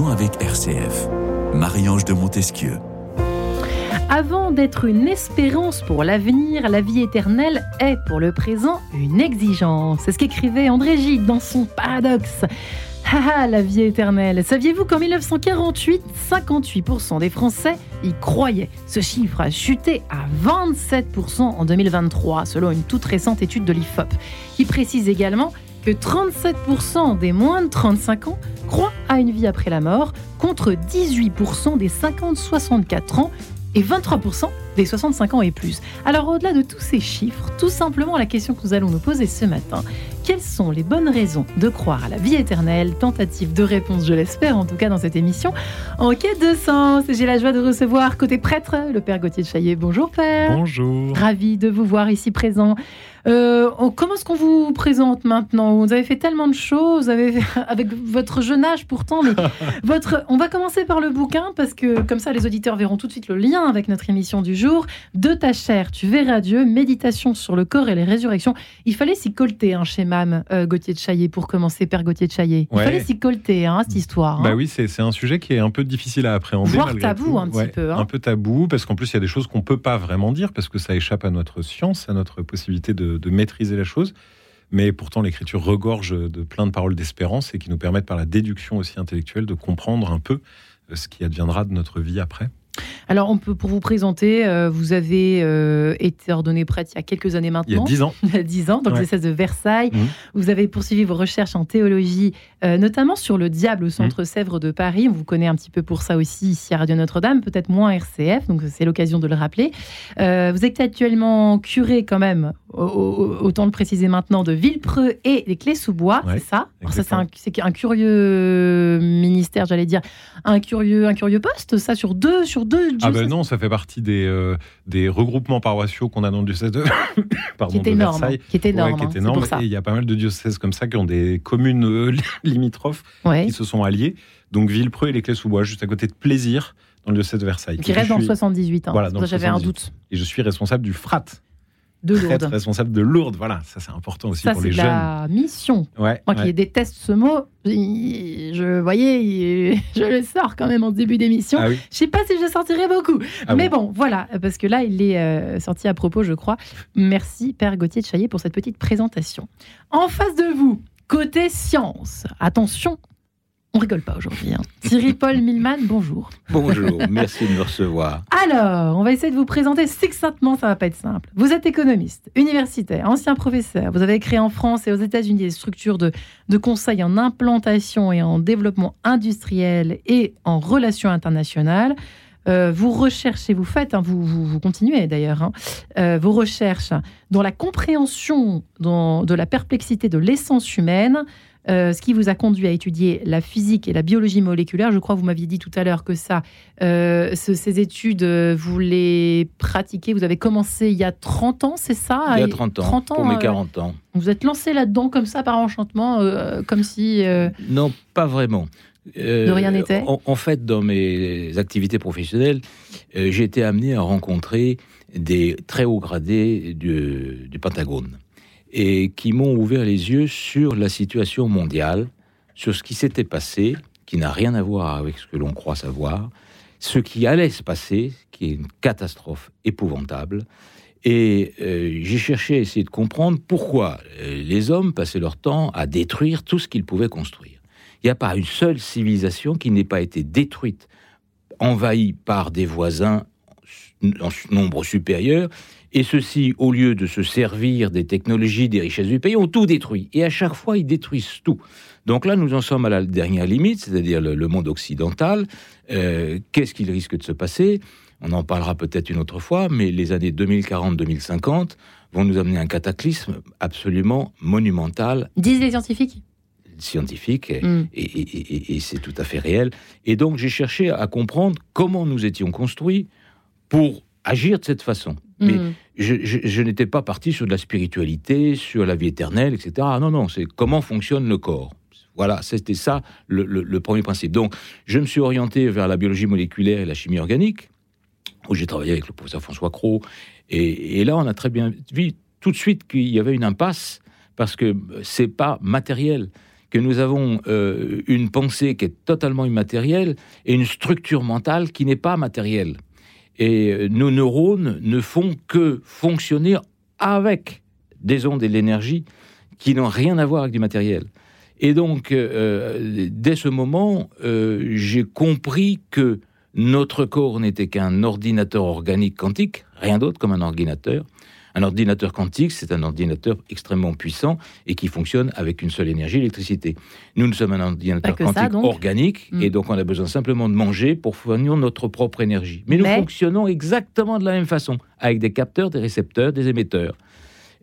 avec RCF. Marie-Ange de Montesquieu. Avant d'être une espérance pour l'avenir, la vie éternelle est pour le présent une exigence. C'est ce qu'écrivait André Gide dans son Paradoxe. Ah, la vie éternelle. Saviez-vous qu'en 1948, 58% des Français y croyaient? Ce chiffre a chuté à 27% en 2023, selon une toute récente étude de l'IFOP, qui précise également que 37% des moins de 35 ans croient à une vie après la mort, contre 18% des 50-64 ans et 23% des 65 ans et plus. Alors au-delà de tous ces chiffres, tout simplement la question que nous allons nous poser ce matin, quelles sont les bonnes raisons de croire à la vie éternelle? Tentative de réponse, je l'espère, en tout cas dans cette émission, en quête de sens. J'ai la joie de recevoir côté prêtre le Père Gauthier de Chaillet. Bonjour Père. Bonjour. Ravi de vous voir ici présent. Euh, comment est-ce qu'on vous présente maintenant? Vous avez fait tellement de choses, avez, avec votre jeune âge pourtant, mais votre, on va commencer par le bouquin parce que comme ça les auditeurs verront tout de suite le lien avec notre émission du jour. De ta chair, tu verras Dieu, méditation sur le corps et les résurrections. Il fallait s'y colter un schéma euh, Gauthier de Chaillet, pour commencer, Père Gauthier de Chaillet. Il fallait s'y colter, hein, cette histoire. Bah hein. oui, c'est un sujet qui est un peu difficile à appréhender. Voire tabou, un petit peu. Hein. Un peu tabou, parce qu'en plus, il y a des choses qu'on ne peut pas vraiment dire, parce que ça échappe à notre science, à notre possibilité de, maîtriser la chose. Mais pourtant, l'écriture regorge de plein de paroles d'espérance et qui nous permettent, par la déduction aussi intellectuelle, de comprendre un peu euh, ce qui adviendra de notre vie après. Alors, on peut, pour vous présenter, euh, vous avez euh, été ordonné prêtre il y a quelques années maintenant. Il y a dix ans. il y a dix ans, donc ouais. de Versailles. Mmh. Vous avez poursuivi vos recherches en théologie, euh, notamment sur le diable au Centre mmh. Sèvres de Paris. On vous connaît un petit peu pour ça aussi ici à Radio Notre-Dame, peut-être moins RCF, donc c'est l'occasion de le rappeler. vous êtes actuellement curé quand même, autant le préciser maintenant, de Villepreux et des Clés-sous-Bois, c'est ça? Ça, c'est un, un, curieux ministère, j'allais dire, un curieux, un curieux poste, ça, sur deux, sur deux ah ben non, ça fait partie des, euh, des regroupements paroissiaux qu'on a dans le diocèse de, Pardon, qui est énorme, Versailles. Qui est énorme. qui est énorme. Et il y a pas mal de diocèses comme ça qui ont des communes euh, limitrophes qui se sont alliés. Donc Villepreux et les Clés-sous-Bois, juste à côté de Plaisir, dans le diocèse de Versailles. Qui reste dans le 78. Hein. Voilà, j'avais un doute. Et je suis responsable du FRAT, de Lourdes. responsable de Lourdes. Voilà, ça c'est important aussi pour les jeunes. La mission. Moi qui déteste ce mot, je voyais, je le sors quand même en début d'émission. Ah je ne sais pas si je sortirai beaucoup, ah mais bon. voilà, parce que là il est euh, sorti à propos, je crois. Merci Père Gauthier de Chaillet pour cette petite présentation. En face de vous, côté science, attention, on rigole pas aujourd'hui. Hein. Thierry Paul Milman, bonjour. Bonjour, merci de me recevoir. Alors, on va essayer de vous présenter succinctement, ça va pas être simple. Vous êtes économiste, universitaire, ancien professeur. Vous avez créé en France et aux États-Unis des structures de, de conseil en implantation et en développement industriel et en relations internationales. Euh, vous recherchez, vous faites, hein, vous, vous, continuez d'ailleurs, hein, euh, vos recherches dans la compréhension dans, de la perplexité de l'essence humaine, euh, ce qui vous a conduit à étudier la physique et la biologie moléculaire. Je crois que vous m'aviez dit tout à l'heure que ça, euh, ces études, euh, vous les pratiquez. Vous avez commencé il y a 30 ans, c'est ça? Il y a 30 ans, 30 ans pour mes 40 ans. Vous êtes lancé là-dedans comme ça par enchantement, comme si... Non, pas vraiment. de rien n'était? en, fait, dans mes activités professionnelles, j'ai été amené à rencontrer des très hauts gradés du, du Pentagone et qui m'ont ouvert les yeux sur la situation mondiale, sur ce qui s'était passé, qui n'a rien à voir avec ce que l'on croit savoir, ce qui allait se passer, qui est une catastrophe épouvantable. Et euh, j'ai cherché à essayer de comprendre pourquoi euh, les hommes passaient leur temps à détruire tout ce qu'ils pouvaient construire. Il n'y a pas une seule civilisation qui n'ait pas été détruite, envahie par des voisins en nombre supérieur, et ceux-ci, au lieu de se servir des technologies, des richesses du pays, ont tout détruit. Et à chaque fois, ils détruisent tout. Donc là, nous en sommes à la dernière limite, c'est-à-dire le, monde occidental. Euh, qu'est-ce qu'il risque de se passer? On en parlera peut-être une autre fois, mais les années 2040-2050 vont nous amener un cataclysme absolument monumental. Disent les scientifiques scientifique, mm. et, et c'est tout à fait réel. Et donc j'ai cherché à comprendre comment nous étions construits pour agir de cette façon. Mais mm. je, n'étais pas parti sur de la spiritualité, sur la vie éternelle, etc. Non, non, c'est comment fonctionne le corps. Voilà, c'était ça le, premier principe. Donc, je me suis orienté vers la biologie moléculaire et la chimie organique, où j'ai travaillé avec le professeur François Cros. Et, là, on a très bien vu tout de suite qu'il y avait une impasse, parce que c'est pas matériel que nous avons euh, une pensée qui est totalement immatérielle et une structure mentale qui n'est pas matérielle. Et euh, nos neurones ne font que fonctionner avec des ondes et de l'énergie qui n'ont rien à voir avec du matériel. Et donc, euh, dès ce moment, j'ai compris que notre corps n'était qu'un ordinateur organique quantique, rien d'autre comme un ordinateur, un ordinateur quantique, c'est un ordinateur extrêmement puissant et qui fonctionne avec une seule énergie, l'électricité. Nous, nous sommes un ordinateur quantique organique et donc on a besoin simplement de manger pour fournir notre propre énergie. Mais nous fonctionnons exactement de la même façon, avec des capteurs, des récepteurs, des émetteurs.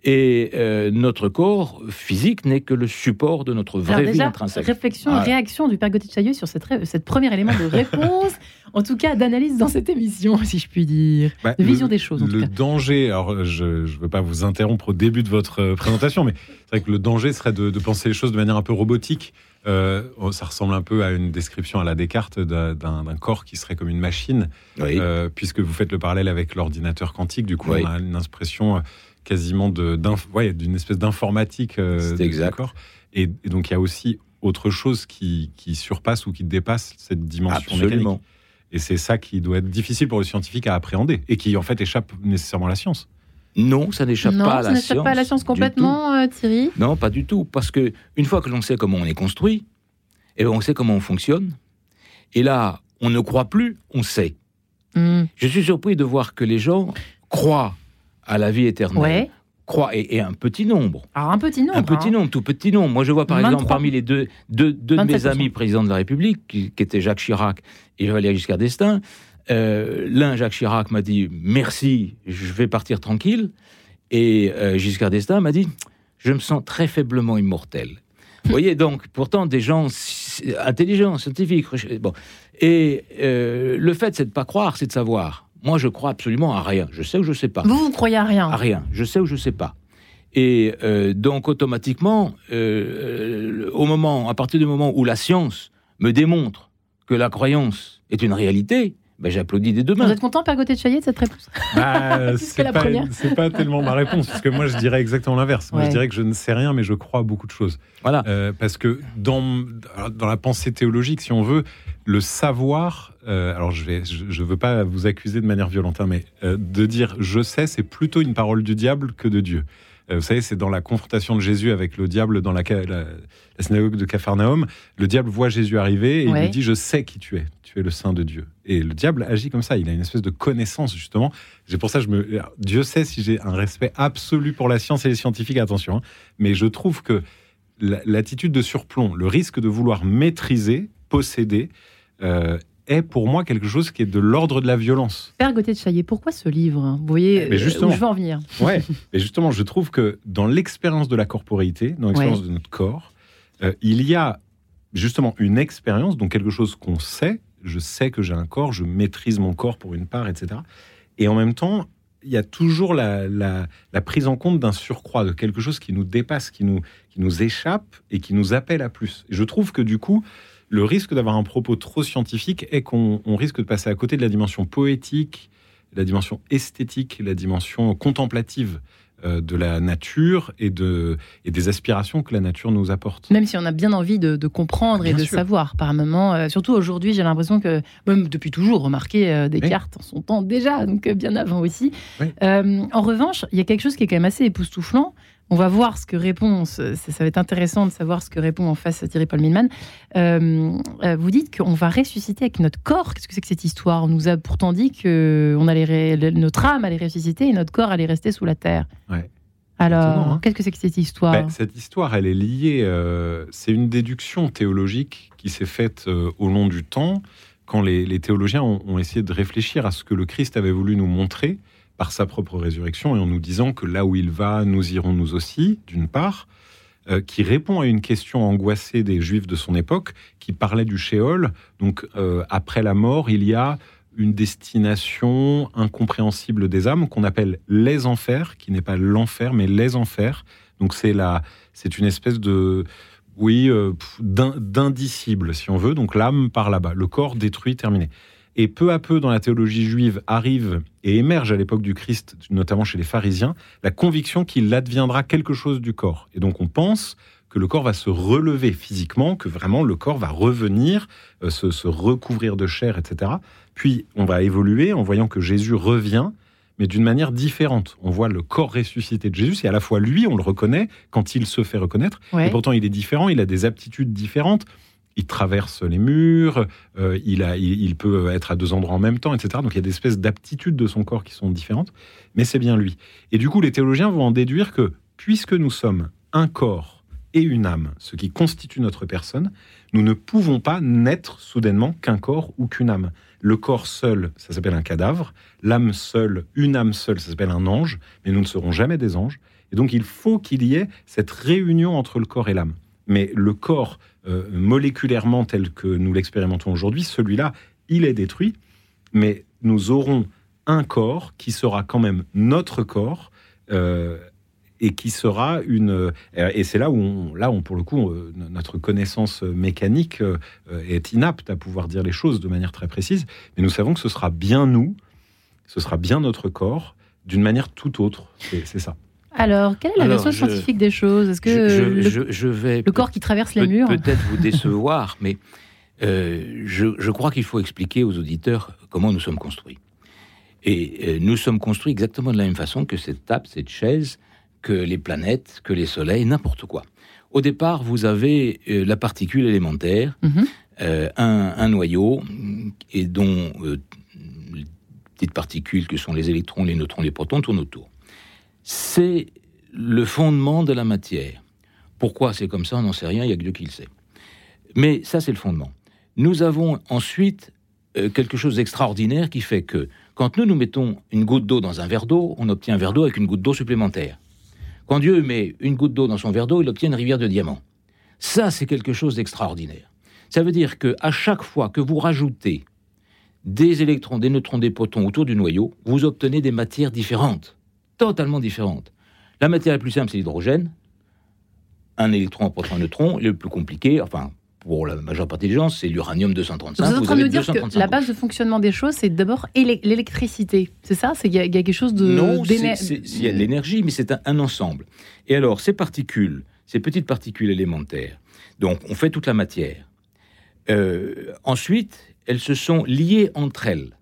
Et euh, notre corps physique n'est que le support de notre vraie Alors vie intrinsèque. Réflexion, et réaction du père Gauthier Chailleux sur cette, cette premier élément de réponse, en tout cas d'analyse dans cette émission, si je puis dire, bah, de vision des choses. le danger, alors je ne veux pas vous interrompre au début de votre euh, présentation, mais c'est vrai que le danger serait de, penser les choses de manière un peu robotique. Euh, oh, ça ressemble un peu à une description à la Descartes d'un corps qui serait comme une machine, puisque vous faites le parallèle avec l'ordinateur quantique. Du coup, on a une expression quasiment d'une ouais, espèce d'informatique. Euh, exact. Et, et, donc il y a aussi autre chose qui, qui surpasse ou qui dépasse cette dimension Absolument. mécanique. Et c'est ça qui doit être difficile pour le scientifique à appréhender et qui en fait échappe nécessairement à la science. Non, ça n'échappe pas à la science. ça n'échappe pas à la science complètement, euh, Thierry? Non, pas du tout, parce que une fois que l'on sait comment on est construit, et eh ben, on sait comment on fonctionne, et là, on ne croit plus, on sait. Hmm. Je suis surpris de voir que les gens croient à la vie éternelle. Croit, et, un petit nombre. Alors un petit nombre. Un petit hein. nombre, tout petit nombre. Moi, je vois par exemple parmi les deux, deux, deux de mes amis présidents de la République, qui, étaient Jacques Chirac et Valéry Giscard d'Estaing. Euh, l'un, Jacques Chirac, m'a dit merci, je vais partir tranquille. Et euh, Giscard d'Estaing m'a dit je me sens très faiblement immortel. Vous voyez donc, pourtant, des gens intelligents, scientifiques. Bon. Et euh, le fait, c'est de ne pas croire, c'est de savoir. Moi, je crois absolument à rien. Je sais ou je ne sais pas. Vous, vous croyez à rien? À rien. Je sais ou je ne sais pas. Et euh, donc, automatiquement, euh, au moment, à partir du moment où la science me démontre que la croyance est une réalité, ben, j'applaudis des deux mains. Vous êtes content, Père Gauthier de Chaillet, de cette réponse? Bah, C'est pas, tellement ma réponse, parce que moi, je dirais exactement l'inverse. Moi, je dirais que je ne sais rien, mais je crois à beaucoup de choses. Voilà. Euh, parce que dans, dans la pensée théologique, si on veut, le savoir, euh, alors je ne je, veux pas vous accuser de manière violente, hein, mais euh, de dire je sais, c'est plutôt une parole du diable que de Dieu. Euh, vous savez, c'est dans la confrontation de Jésus avec le diable dans la, la, synagogue de Capharnaüm. Le diable voit Jésus arriver et il lui dit Je sais qui tu es, tu es le Saint de Dieu. Et le diable agit comme ça, il a une espèce de connaissance, justement. C'est pour ça que je me. Dieu sait si j'ai un respect absolu pour la science et les scientifiques, attention, hein. mais je trouve que l'attitude de surplomb, le risque de vouloir maîtriser, posséder, est pour moi quelque chose qui est de l'ordre de la violence. Père Gauthier de Chaillet, pourquoi ce livre Vous voyez mais justement, où je veux en venir. Ouais, mais justement, je trouve que dans l'expérience de la corporéité, dans l'expérience de notre corps, euh, il y a justement une expérience, donc quelque chose qu'on sait. Je sais que j'ai un corps, je maîtrise mon corps pour une part, etc. Et en même temps, il y a toujours la, la, la prise en compte d'un surcroît, de quelque chose qui nous dépasse, qui nous, qui nous échappe et qui nous appelle à plus. Et je trouve que du coup, le risque d'avoir un propos trop scientifique est qu'on risque de passer à côté de la dimension poétique, la dimension esthétique, la dimension contemplative euh, de la nature et, de, et des aspirations que la nature nous apporte. Même si on a bien envie de, comprendre et de savoir par moment. Euh, surtout aujourd'hui, j'ai l'impression que, même depuis toujours, remarqué euh, Descartes en son temps déjà, donc bien avant aussi. en revanche, il y a quelque chose qui est quand même assez époustouflant. On va voir ce que répond, ça, va être intéressant de savoir ce que répond en face Thierry Paul Milman. Euh, euh, vous dites qu'on va ressusciter avec notre corps. Qu'est-ce que c'est que cette histoire? On nous a pourtant dit que on allait notre âme allait ressusciter et notre corps allait rester sous la terre. Alors, hein. qu'est-ce que c'est que cette histoire? Ben, Cette histoire, elle est liée. Euh, c'est une déduction théologique qui s'est faite au long du temps, quand les, théologiens ont, essayé de réfléchir à ce que le Christ avait voulu nous montrer par sa propre résurrection et en nous disant que là où il va, nous irons nous aussi, d'une part, euh, qui répond à une question angoissée des Juifs de son époque, qui parlait du Shéol. Donc, euh, après la mort, il y a une destination incompréhensible des âmes qu'on appelle les enfers, qui n'est pas l'enfer, mais les enfers. Donc, c'est la, c'est une espèce de, oui, euh, d'indicible, si on veut. Donc, l'âme par là-bas, le corps détruit, terminé. Et peu à peu, dans la théologie juive, arrive et émerge à l'époque du Christ, notamment chez les pharisiens, la conviction qu'il adviendra quelque chose du corps. Et donc on pense que le corps va se relever physiquement, que vraiment le corps va revenir, euh, se, se recouvrir de chair, etc. Puis on va évoluer en voyant que Jésus revient, mais d'une manière différente. On voit le corps ressuscité de Jésus, c'est à la fois lui, on le reconnaît quand il se fait reconnaître, Ouais. et pourtant il est différent, il a des aptitudes différentes. Il traverse les murs, euh, il, a, il, il peut être à deux endroits en même temps, etc. Donc il y a des espèces d'aptitudes de son corps qui sont différentes, mais c'est bien lui. Et du coup, les théologiens vont en déduire que puisque nous sommes un corps et une âme, ce qui constitue notre personne, nous ne pouvons pas n'être soudainement qu'un corps ou qu'une âme. Le corps seul, ça s'appelle un cadavre. L'âme seule, une âme seule, ça s'appelle un ange. Mais nous ne serons jamais des anges. Et donc il faut qu'il y ait cette réunion entre le corps et l'âme. Mais le corps, euh, moléculairement tel que nous l'expérimentons aujourd'hui, celui-là, il est détruit. Mais nous aurons un corps qui sera quand même notre corps. euh, et qui sera une euh, et c'est là où on, là on pour le coup notre connaissance mécanique est inapte à pouvoir dire les choses de manière très précise mais nous savons que ce sera bien nous ce sera bien notre corps d'une manière tout autre c'est ça Alors, quelle est la Alors, version je- scientifique des choses? Est-ce que je, le, je- vais le corps qui traverse les peut- murs peut-être vous décevoir, mais euh, je, crois qu'il faut expliquer aux auditeurs comment nous sommes construits. Et euh, nous sommes construits exactement de la même façon que cette table, cette chaise, que les planètes, que les soleils, n'importe quoi. Au départ, vous avez euh, la particule élémentaire, Mhm. un, un noyau, et dont les petites particules que sont les électrons, les neutrons, les protons tournent autour. C'est le fondement de la matière. Pourquoi c'est comme ça, on n'en sait rien, il n'y a que Dieu qui le sait. Mais ça, c'est le fondement. Nous avons ensuite euh, quelque chose d'extraordinaire qui fait que quand nous nous mettons une goutte d'eau dans un verre d'eau, on obtient un verre d'eau avec une goutte d'eau supplémentaire. Quand Dieu met une goutte d'eau dans son verre d'eau, il obtient une rivière de diamants. Ça, c'est quelque chose d'extraordinaire. Ça veut dire que à chaque fois que vous rajoutez des électrons, des neutrons, des protons autour du noyau, vous obtenez des matières différentes, totalement différentes. La matière la plus simple, c'est l'hydrogène. Un électron, proton, un neutron. Le plus compliqué, enfin, pour la majeure partie des gens, c'est l'uranium 235. Vous êtes en train de dire que 235 la base de fonctionnement des choses, c'est d'abord élec- l'électricité. C'est ça? C'est qu'il y, a il y a quelque chose de. Non, il y a de l'énergie, mais c'est un, un ensemble. Et alors, ces particules, ces petites particules élémentaires, donc on fait toute la matière. Euh, ensuite, elles se sont liées entre elles.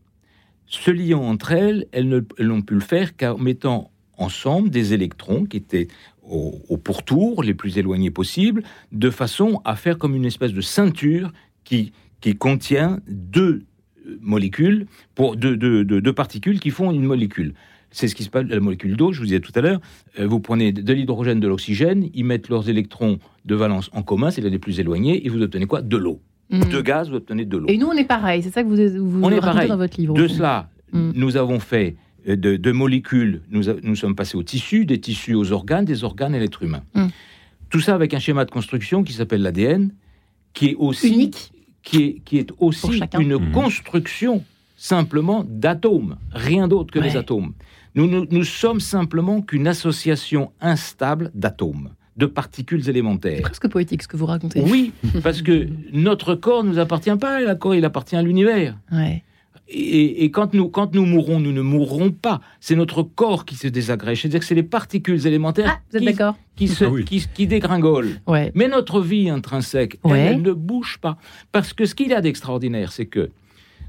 Se liant entre elles, elles ne- n'ont pu le faire qu'en mettant ensemble des électrons qui étaient au, pourtour, les plus éloignés possibles, de façon à faire comme une espèce de ceinture qui, qui contient deux euh, molécules, pour deux, deux- deux- particules qui font une molécule. C'est ce qui se passe la molécule d'eau, je vous disais tout à l'heure. Euh, vous prenez de l'hydrogène, de l'oxygène, ils mettent leurs électrons de valence en commun, c'est les plus éloignés, et vous obtenez quoi? De l'eau. Mm. De gaz, vous obtenez de l'eau. Et nous, on est pareil. C'est ça que vous, vous On est racontez pareil. dans votre livre. De cela, Mm. nous avons fait euh, de, de molécules, nous, a- nous sommes passés aux tissus, des tissus aux organes, des organes à l'être humain. Mm. Tout ça avec un schéma de construction qui s'appelle l'ADN, qui est aussi Unique. qui est, qui est aussi une Mhm. construction simplement d'atomes, rien d'autre que Ouais. des atomes. Nous, nous, nous sommes simplement qu'une association instable d'atomes, de particules élémentaires. Presque poétique ce que vous racontez. Oui, parce que notre corps ne nous appartient pas, le corps il appartient à l'univers. Ouais. Et, et quand, nous, quand nous mourrons, nous ne mourrons pas. C'est notre corps qui se désagrège. C'est-à-dire que c'est les particules élémentaires Ah, vous êtes qui, d'accord qui, se- Ah oui. qui, qui dégringolent. Ouais. Mais notre vie intrinsèque, elle, elle ne bouge pas. Parce que ce qu'il y a d'extraordinaire, c'est que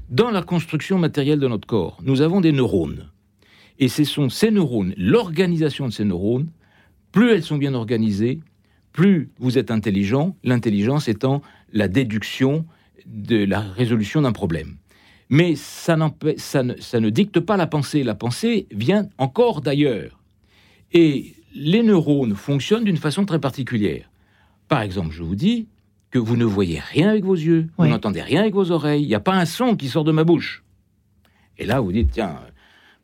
dans la construction matérielle de notre corps, nous avons des neurones. Et ce sont ces neurones, l'organisation de ces neurones, plus elles sont bien organisées, plus vous êtes intelligent, l'intelligence étant la déduction de la résolution d'un problème. Mais ça, ne, ça ne dicte pas la pensée. La pensée vient encore d'ailleurs. Et les neurones fonctionnent d'une façon très particulière. Par exemple, je vous dis que vous ne voyez rien avec vos yeux, vous n'entendez rien avec vos oreilles, il n'y a pas un son qui sort de ma bouche. Et là, vous dites, tiens,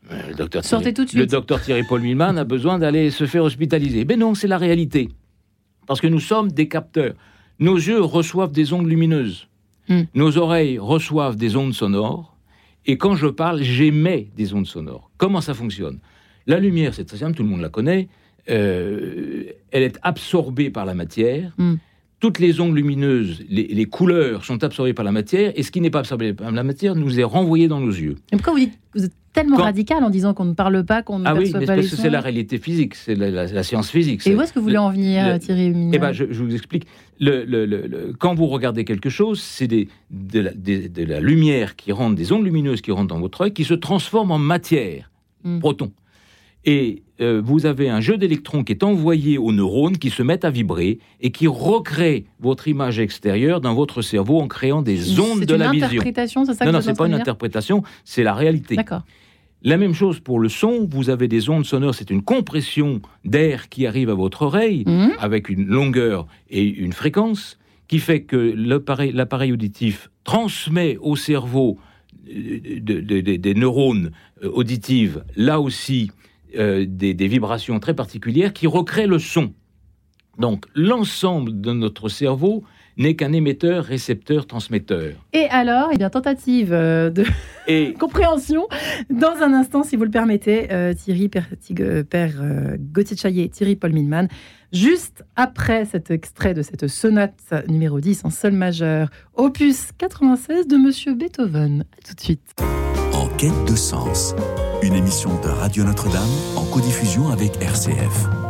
le docteur Sortez Thierry, tout de le suite. docteur Thierry Paul Milman a besoin d'aller se faire hospitaliser. Mais non, c'est la réalité. Parce que nous sommes des capteurs. Nos yeux reçoivent des ondes lumineuses. Hmm. Nos oreilles reçoivent des ondes sonores. Et quand je parle, j'émets des ondes sonores. Comment ça fonctionne? La lumière, c'est très simple, tout le monde la connaît. Euh, elle est absorbée par la matière. Hmm. Toutes les ondes lumineuses, les, couleurs sont absorbées par la matière, et ce qui n'est pas absorbé par la matière nous est renvoyé dans nos yeux. Et pourquoi vous dites vous êtes tellement radical en disant qu'on ne parle pas, qu'on ne ah oui, mais pas parce que c'est la réalité physique, c'est la, science physique. Et où est-ce que vous voulez en venir, Thierry Eh ben, je, vous explique. Le, quand vous regardez quelque chose, c'est de, de, la lumière qui rentre, des ondes lumineuses qui rentrent dans votre œil, qui se transforment en matière, hmm. proton. Et euh, vous avez un jeu d'électrons qui est envoyé aux neurones qui se mettent à vibrer et qui recrée votre image extérieure dans votre cerveau en créant des ondes de la vision. C'est une interprétation, c'est ça Non, non, c'est pas une interprétation, c'est la réalité. D'accord. La même chose pour le son, vous avez des ondes sonores, c'est une compression d'air qui arrive à votre oreille mhm. avec une longueur et une fréquence qui fait que l'appareil auditif transmet au cerveau euh, des neurones euh, auditives, là aussi euh, des, vibrations très particulières qui recréent le son. Donc l'ensemble de notre cerveau n'est qu'un émetteur, récepteur, transmetteur. Et alors, eh bien, tentative euh, de compréhension. Dans un instant, si vous le permettez, euh, Thierry, Père, Père Gauthier Chaillet, Thierry Paul Milman, juste après cet extrait de cette sonate numéro 10 en sol majeur, opus 96 de Monsieur Beethoven. tout de suite. Quête de sens une émission de Radio Notre-Dame en codiffusion avec RCF.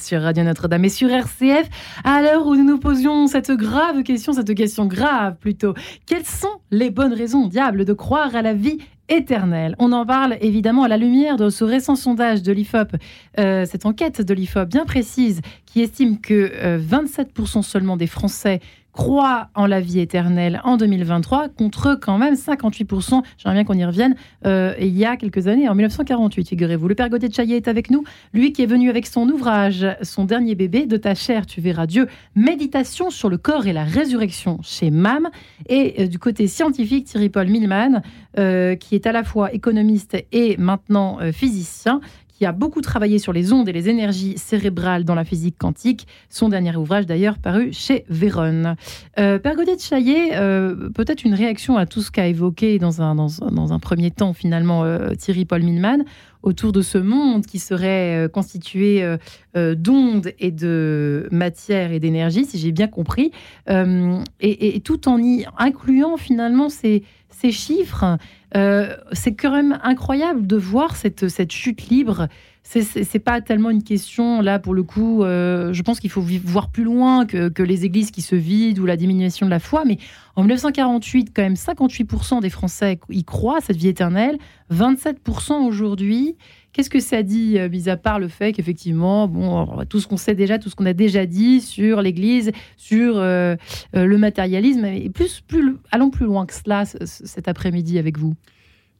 Sur Radio Notre-Dame et sur RCF, à l'heure où nous nous posions cette grave question, cette question grave plutôt. Quelles sont les bonnes raisons, diable, de croire à la vie éternelle? On en parle évidemment à la lumière de ce récent sondage de l'IFOP, euh, cette enquête de l'IFOP bien précise qui estime que 27% euh, seulement des Français croient en la vie éternelle en 2023 contre quand même 58%, j'aimerais bien qu'on y revienne, euh, il y a quelques années, en 1948, figurez-vous. Le père Gauthier de Chaillet est avec nous, lui qui est venu avec son ouvrage, son dernier bébé, De ta chair, tu verras Dieu, méditation sur le corps et la résurrection chez MAM, et euh, du côté scientifique, Thierry Paul Milman, euh, qui est à la fois économiste et maintenant physicien, qui a beaucoup travaillé sur les ondes et les énergies cérébrales dans la physique quantique. Son dernier ouvrage, d'ailleurs, paru chez Véron. Euh, Père Godet de Chaillet, euh, peut-être une réaction à tout ce qu'a évoqué dans un, dans, un premier temps, finalement, euh, Thierry Paul Milman, autour de ce monde qui serait constitué d'ondes et de matière et d'énergie, si j'ai bien compris, et, tout en y incluant finalement ces, ces chiffres. Euh, c'est quand même incroyable de voir cette, cette chute libre. C'est pas tellement une question, là, pour le coup, euh, je pense qu'il faut voir plus loin que, que, les églises qui se vident ou la diminution de la foi. Mais en 1948, quand même, 58% des Français y croient, cette vie éternelle, 27% aujourd'hui. Qu'est-ce que ça dit, euh, mis à part le fait qu'effectivement, bon, tout ce qu'on sait déjà, tout ce qu'on a déjà dit sur l'Église, sur euh, euh, le matérialisme, et plus, plus, allons plus loin que cela cet après-midi avec vous.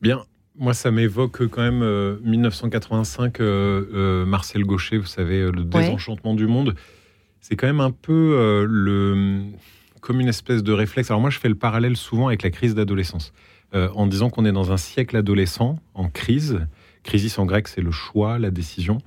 Bien, moi, ça m'évoque quand même 1985, Marcel Gaucher, vous savez, le désenchantement du monde. C'est quand même un peu le comme une espèce de réflexe. Alors moi, je fais le parallèle souvent avec la crise d'adolescence, en disant qu'on est dans un siècle adolescent en crise. Crisis en grec, c'est le choix, la décision.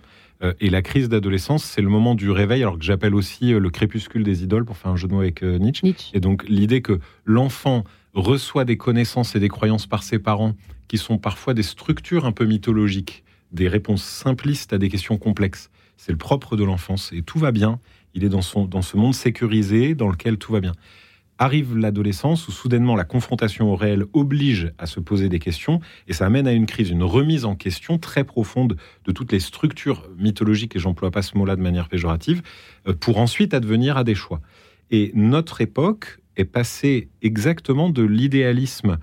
Euh, et la crise d'adolescence, c'est le moment du réveil, alors que j'appelle aussi euh, le crépuscule des idoles, pour faire un jeu de mots avec euh, Nietzsche. Nietzsche. Et donc l'idée que l'enfant reçoit des connaissances et des croyances par ses parents, qui sont parfois des structures un peu mythologiques, des réponses simplistes à des questions complexes. C'est le propre de l'enfance et tout va bien. Il est dans, son, dans ce monde sécurisé dans lequel tout va bien. Arrive l'adolescence où soudainement la confrontation au réel oblige à se poser des questions et ça amène à une crise, une remise en question très profonde de toutes les structures mythologiques, et j'emploie pas ce mot-là de manière péjorative, euh, pour ensuite advenir à des choix. Et notre époque est passée exactement de l'idéalisme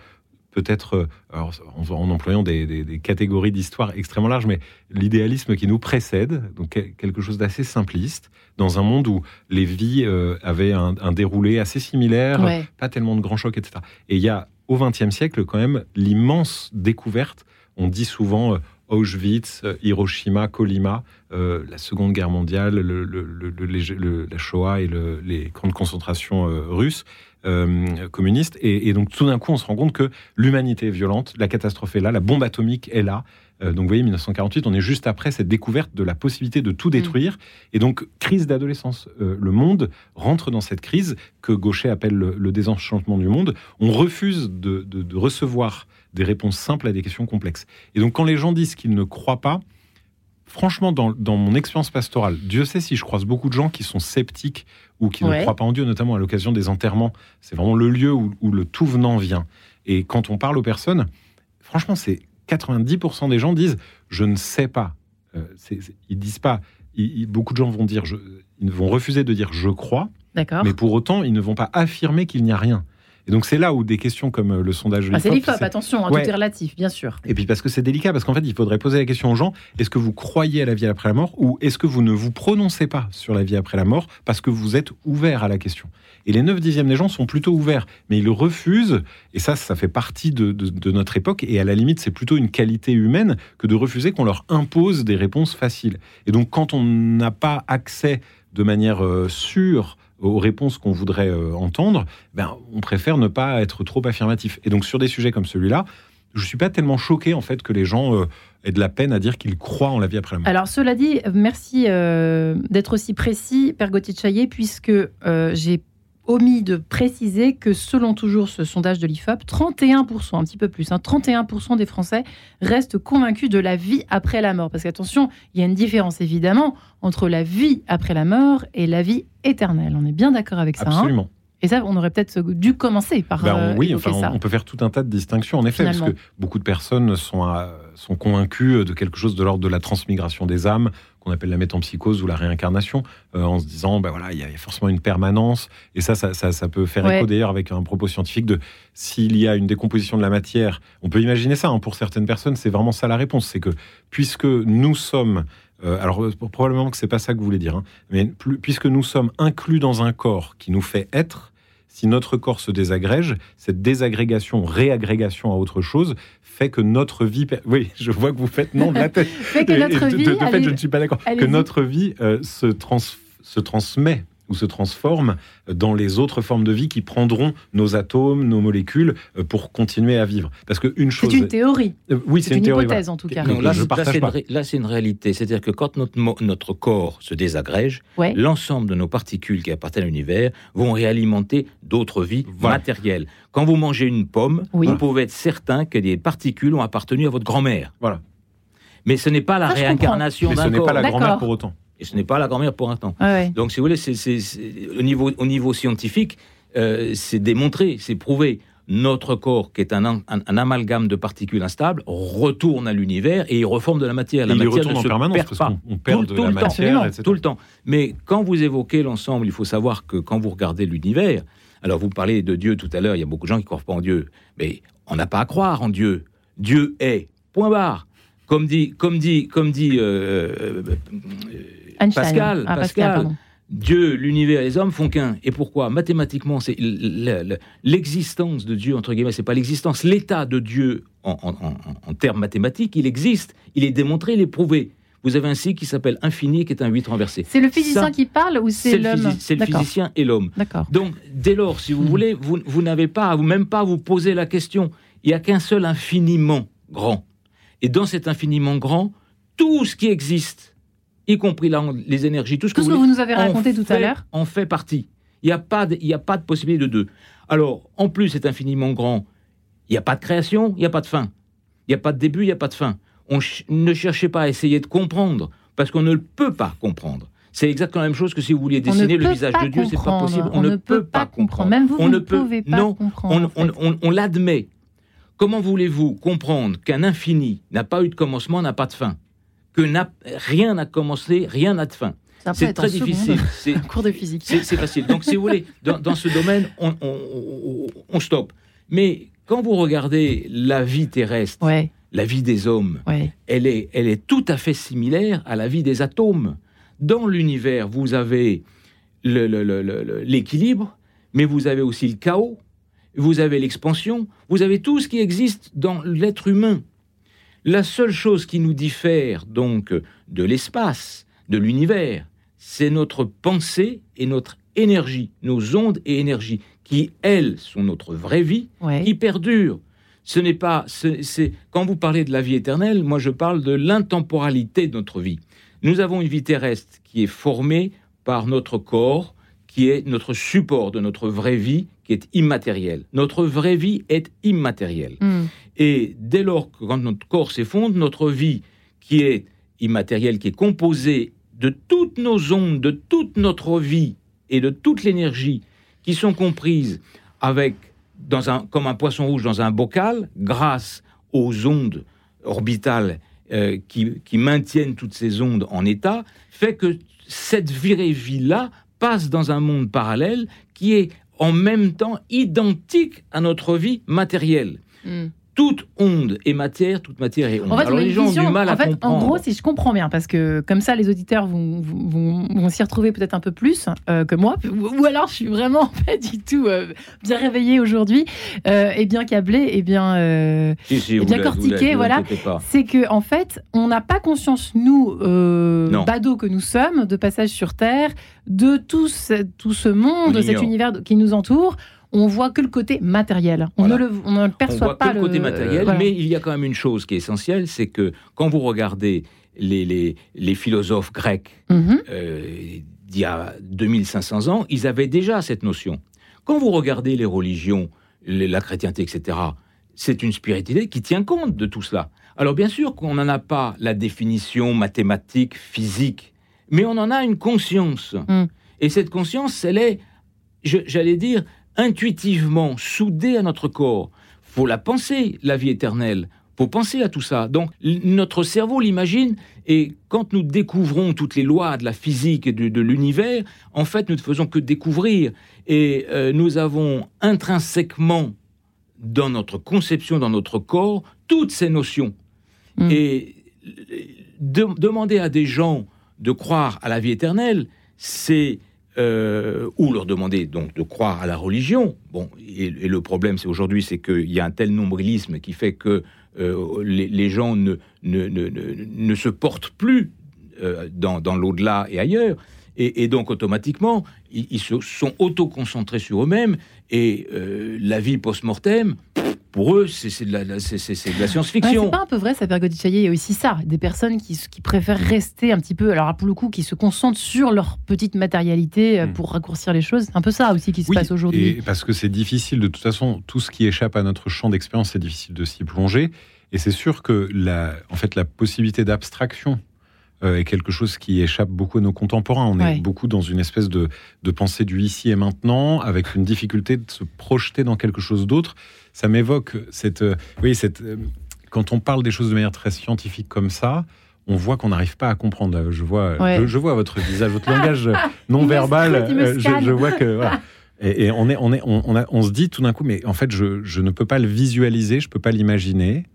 peut-être euh, en, en employant des, des- des catégories d'histoire extrêmement larges, mais l'idéalisme qui nous précède, donc quel- quelque chose d'assez simpliste, dans un monde où les vies euh, avaient un, un déroulé assez similaire, Ouais. pas tellement de grands chocs, etc. Et il y a au XXe siècle quand même l'immense découverte. On dit souvent euh, Auschwitz, Hiroshima, Colima, euh, la Seconde Guerre mondiale, le- le- le- la Shoah et le- les camps de concentration russes. Euh, communistes et, et donc tout d'un coup on se rend compte que l'humanité est violente, la catastrophe est là, la bombe atomique est là. Euh, donc vous voyez 1948, on est juste après cette découverte de la possibilité de tout détruire et donc crise d'adolescence. Euh, le monde rentre dans cette crise que Gaucher appelle le, le désenchantement du monde. On refuse de, de- de recevoir des réponses simples à des questions complexes. Et donc quand les gens disent qu'ils ne croient pas, franchement, dans, dans mon expérience pastorale, Dieu sait si je croise beaucoup de gens qui sont sceptiques ou qui Ouais. ne croient pas en Dieu, notamment à l'occasion des enterrements. C'est vraiment le lieu où, où le tout venant vient. Et quand on parle aux personnes, franchement, c'est 90% des gens disent je ne sais pas. Euh, ils disent pas. ils- ils- beaucoup de gens vont dire, je- ils vont refuser de dire je crois, mais pour autant, ils ne vont pas affirmer qu'il n'y a rien. Et donc c'est là où des questions comme euh, le sondage Ah, c'est l'IFOP, attention, hein, Ouais. tout est relatif, bien sûr. et puis parce que c'est délicat, parce qu'en fait, il faudrait poser la question aux gens est-ce que vous croyez à la vie après la mort ou est-ce que vous ne vous prononcez pas sur la vie après la mort parce que vous êtes ouvert à la question? Et les 9 dixièmes des gens sont plutôt ouverts, mais ils refusent, et ça, ça fait partie de, de- de notre époque, et à la limite, c'est plutôt une qualité humaine que de refuser qu'on leur impose des réponses faciles. Et donc, quand on n'a pas accès de manière euh, sûre aux réponses qu'on voudrait euh, entendre, ben, on préfère ne pas être trop affirmatif. Et donc, sur des sujets comme celui-là, je suis pas tellement choqué en fait que les gens euh, aient de la peine à dire qu'ils croient en la vie après la mort. Alors, cela dit, merci euh, d'être aussi précis, Père Gauthier Chaillet, puisque j'ai omis de préciser que selon toujours ce sondage de l'IFOP, 31%, un petit peu plus, hein, 31% des Français restent convaincus de la vie après la mort. Parce qu'attention, il y a une différence évidemment entre la vie après la mort et la vie éternelle. On est bien d'accord avec ça. hein Absolument. et ça, on aurait peut-être dû commencer par Ben, euh, oui, enfin, on, ça. on peut faire tout un tas de distinctions, en effet, parce que beaucoup de personnes sont, à- sont convaincues de quelque chose de l'ordre de la transmigration des âmes, qu'on appelle la métempsychose ou la réincarnation, euh, en se disant, ben voilà, il y a forcément une permanence, et ça, ça, ça, ça peut faire Ouais. écho d'ailleurs avec un propos scientifique de s'il y a une décomposition de la matière, on peut imaginer ça, hein, pour certaines personnes, c'est vraiment ça la réponse, c'est que puisque nous sommes euh, alors probablement que c'est pas ça que vous voulez dire, hein, mais plus- puisque nous sommes inclus dans un corps qui nous fait être, si notre corps se désagrège, cette désagrégation, réagrégation à autre chose, fait que notre vie. Oui, je vois que vous faites non de la tête. Fait que notre et de, vie, de- de fait, je ne suis pas d'accord. Que notre vie euh, se, trans- se transmet ou se transforme dans les autres formes de vie qui prendront nos atomes, nos molécules euh, pour continuer à vivre. Parce qu'une C'est chose. une théorie, Euh, oui, c'est une, théorie. hypothèse voilà. en tout cas. Non, là, je c'est- là, partage c'est une, pas. ré- là, c'est une réalité. C'est-à-dire que quand notre, mo- notre corps se désagrège, Ouais. l'ensemble de nos particules qui appartiennent à l'univers vont réalimenter d'autres vies Voilà. matérielles. Quand vous mangez une pomme, Oui. vous pouvez être certain que des particules ont appartenu à votre grand-mère. Voilà. Mais ce n'est pas la Ça, je réincarnation Mais ce d'un n'est corps. pas la grand-mère pour autant. Et ce n'est pas la grand-mère pour un temps. Ouais, ouais. Donc, si vous voulez, c'est, c'est- c'est- au, niveau, au niveau scientifique, euh, c'est démontré, c'est prouvé. Notre corps, qui est un, un- un amalgame de particules instables, retourne à l'univers et il reforme de la matière. La Et il y matière retourne ne en se permanence perd parce pas. qu'on on perd Tout- de tout la le temps, matière, etc. Tout le temps. Mais quand vous évoquez l'ensemble, il faut savoir que quand vous regardez l'univers, alors vous parlez de Dieu tout à l'heure, il y a beaucoup de gens qui ne croient pas en Dieu, mais on n'a pas à croire en Dieu. Dieu est. Point barre. Comme dit, comme dit, comme dit euh, euh, euh, Einstein. Pascal, Ah, Pascal. Dieu, l'univers et les hommes font qu'un. Et pourquoi? Mathématiquement, c'est l'existence de Dieu, entre guillemets, c'est pas l'existence, l'état de Dieu en, en- en- en termes mathématiques, il existe, il est démontré, il est prouvé. vous avez un cycle qui s'appelle infini, qui est un 8 renversé. C'est le physicien Ça, qui parle ou c'est l'homme? c'est le physicien et l'homme. D'accord. Donc, dès lors, si vous Mhm. voulez, vous, vous n'avez pas à vous même pas à vous poser la question. Il n'y a qu'un seul infiniment grand. Et dans cet infiniment grand, tout ce qui existe, y compris la- les énergies, tout ce que Tout ce vous que voulez, vous nous avez raconté tout à l'heure. En fait partie. Il n'y a, pas de- y a pas de possibilité de deux. Alors, en plus, c'est infiniment grand. Il n'y a pas de création, il n'y a pas de fin. Il n'y a pas de début, il n'y a pas de fin. On ch- ne cherchez pas à essayer de comprendre, parce qu'on ne le peut pas comprendre. C'est exactement la même chose que si vous vouliez dessiner le visage de Dieu, c'est pas possible. On, ne peut pas comprendre. Même vous, on vous ne peut, pouvez pas non, comprendre. on, en on- fait. on- on l'admet. Comment voulez-vous comprendre qu'un infini n'a pas eu de commencement, n'a pas de fin? Que rien n'a commencé, rien n'a de fin C'est très difficile. C'est- Un cours de physique. c'est facile. Donc, si vous voulez, dans, dans ce domaine, on, on, on- on stoppe. Mais quand vous regardez la vie terrestre, Ouais, la vie des hommes, ouais. elle est, elle est tout à fait similaire à la vie des atomes. Dans l'univers, vous avez l'équilibre, mais vous avez aussi le chaos, vous avez l'expansion, vous avez tout ce qui existe dans l'être humain. La seule chose qui nous diffère donc de l'espace, de l'univers, c'est notre pensée et notre énergie, nos ondes et énergies, qui, elles, sont notre vraie vie, ouais. qui perdure. Ce n'est pas. ce- C'est quand vous parlez de la vie éternelle, moi je parle de l'intemporalité de notre vie. Nous avons une vie terrestre qui est formée par notre corps, qui est notre support de notre vraie vie, qui est immatériel. Notre vraie vie est immatérielle. Hmm. Et dès lors que quand notre corps s'effondre, notre vie, qui est immatérielle, qui est composée de toutes nos ondes, de toute notre vie et de toute l'énergie qui sont comprises avec, dans un, comme un poisson rouge dans un bocal, grâce aux ondes orbitales euh, qui, qui maintiennent toutes ces ondes en état, fait que cette vraie vie-là passe dans un monde parallèle qui est en même temps identique à notre vie matérielle Hmm. Toute onde est matière, toute matière est onde. En fait, Alors on a les une gens vision- ont du mal en à fait, comprendre. En gros, si je comprends bien, parce que comme ça, les auditeurs vont, vont, vont- vont s'y retrouver peut-être un peu plus euh, que moi, ou, ou alors je suis vraiment pas du tout euh, bien réveillée aujourd'hui euh, et bien câblée et bien. Si, si, et vous bien l'êtes, vous cortiqué, l'êtes, vous voilà. c'est que en fait, on n'a pas conscience, nous, badauds que nous sommes, de passage sur Terre, de tout ce, tout ce monde, On de cet univers qui nous entoure. On voit que le côté matériel. On, Voilà. ne, le, on ne le On perçoit voit pas. que le côté matériel, voilà. mais il y a quand même une chose qui est essentielle, c'est que quand vous regardez les, les, les philosophes grecs euh, d'il y a 2500 ans, ils avaient déjà cette notion. Quand vous regardez les religions, les- la chrétienté, etc., c'est une spiritualité qui tient compte de tout cela. Alors bien sûr qu'on n'en a pas la définition mathématique, physique, mais on en a une conscience. Mm. Et cette conscience, elle est, j'allais dire, intuitivement soudée à notre corps. faut la penser, la vie éternelle. faut penser à tout ça. Donc notre cerveau l'imagine, et quand nous découvrons toutes les lois de la physique et de, de l'univers, en fait, nous ne faisons que découvrir. Et euh, nous avons intrinsèquement, dans notre conception, dans notre corps, toutes ces notions. Mm. Et de- demander à des gens de croire à la vie éternelle, c'est euh, ou leur demander donc de croire à la religion. Bon, et, le problème, c'est aujourd'hui, c'est qu'il y a un tel nombrilisme qui fait que euh, les, gens ne, se portent plus euh, dans, l'au-delà et ailleurs. Et, et donc, automatiquement, ils, ils se sont auto-concentrés sur eux-mêmes. Et euh, la vie post-mortem, pour eux, c'est de la, la- c'est- c'est- c'est de la Ouais, science-fiction. c'est pas un peu vrai, ça Bergodichaillé, il y a aussi ça, des personnes qui, qui préfèrent rester un petit peu, alors pour le coup, qui se concentrent sur leur petite matérialité euh, Mm. pour raccourcir les choses. C'est un peu ça aussi qui se Oui, passe aujourd'hui. Parce que c'est difficile, de toute façon, tout ce qui échappe à notre champ d'expérience, c'est difficile de s'y plonger. Et c'est sûr que la, en fait, la possibilité d'abstraction euh, est quelque chose qui échappe beaucoup à nos contemporains. On Ouais. est beaucoup dans une espèce de, de pensée du ici et maintenant, avec une difficulté de se projeter dans quelque chose d'autre. Ça m'évoque cette, euh, oui, cette, euh, quand on parle des choses de manière très scientifique comme ça. On voit qu'on n'arrive pas à comprendre. Je vois, Ouais. je, je vois votre visage, votre langage non verbal. Je, vois que voilà. Et, et on, est, on, est, on, on, a- on se dit tout d'un coup, mais en fait, je, je ne peux pas le visualiser, je ne peux pas l'imaginer.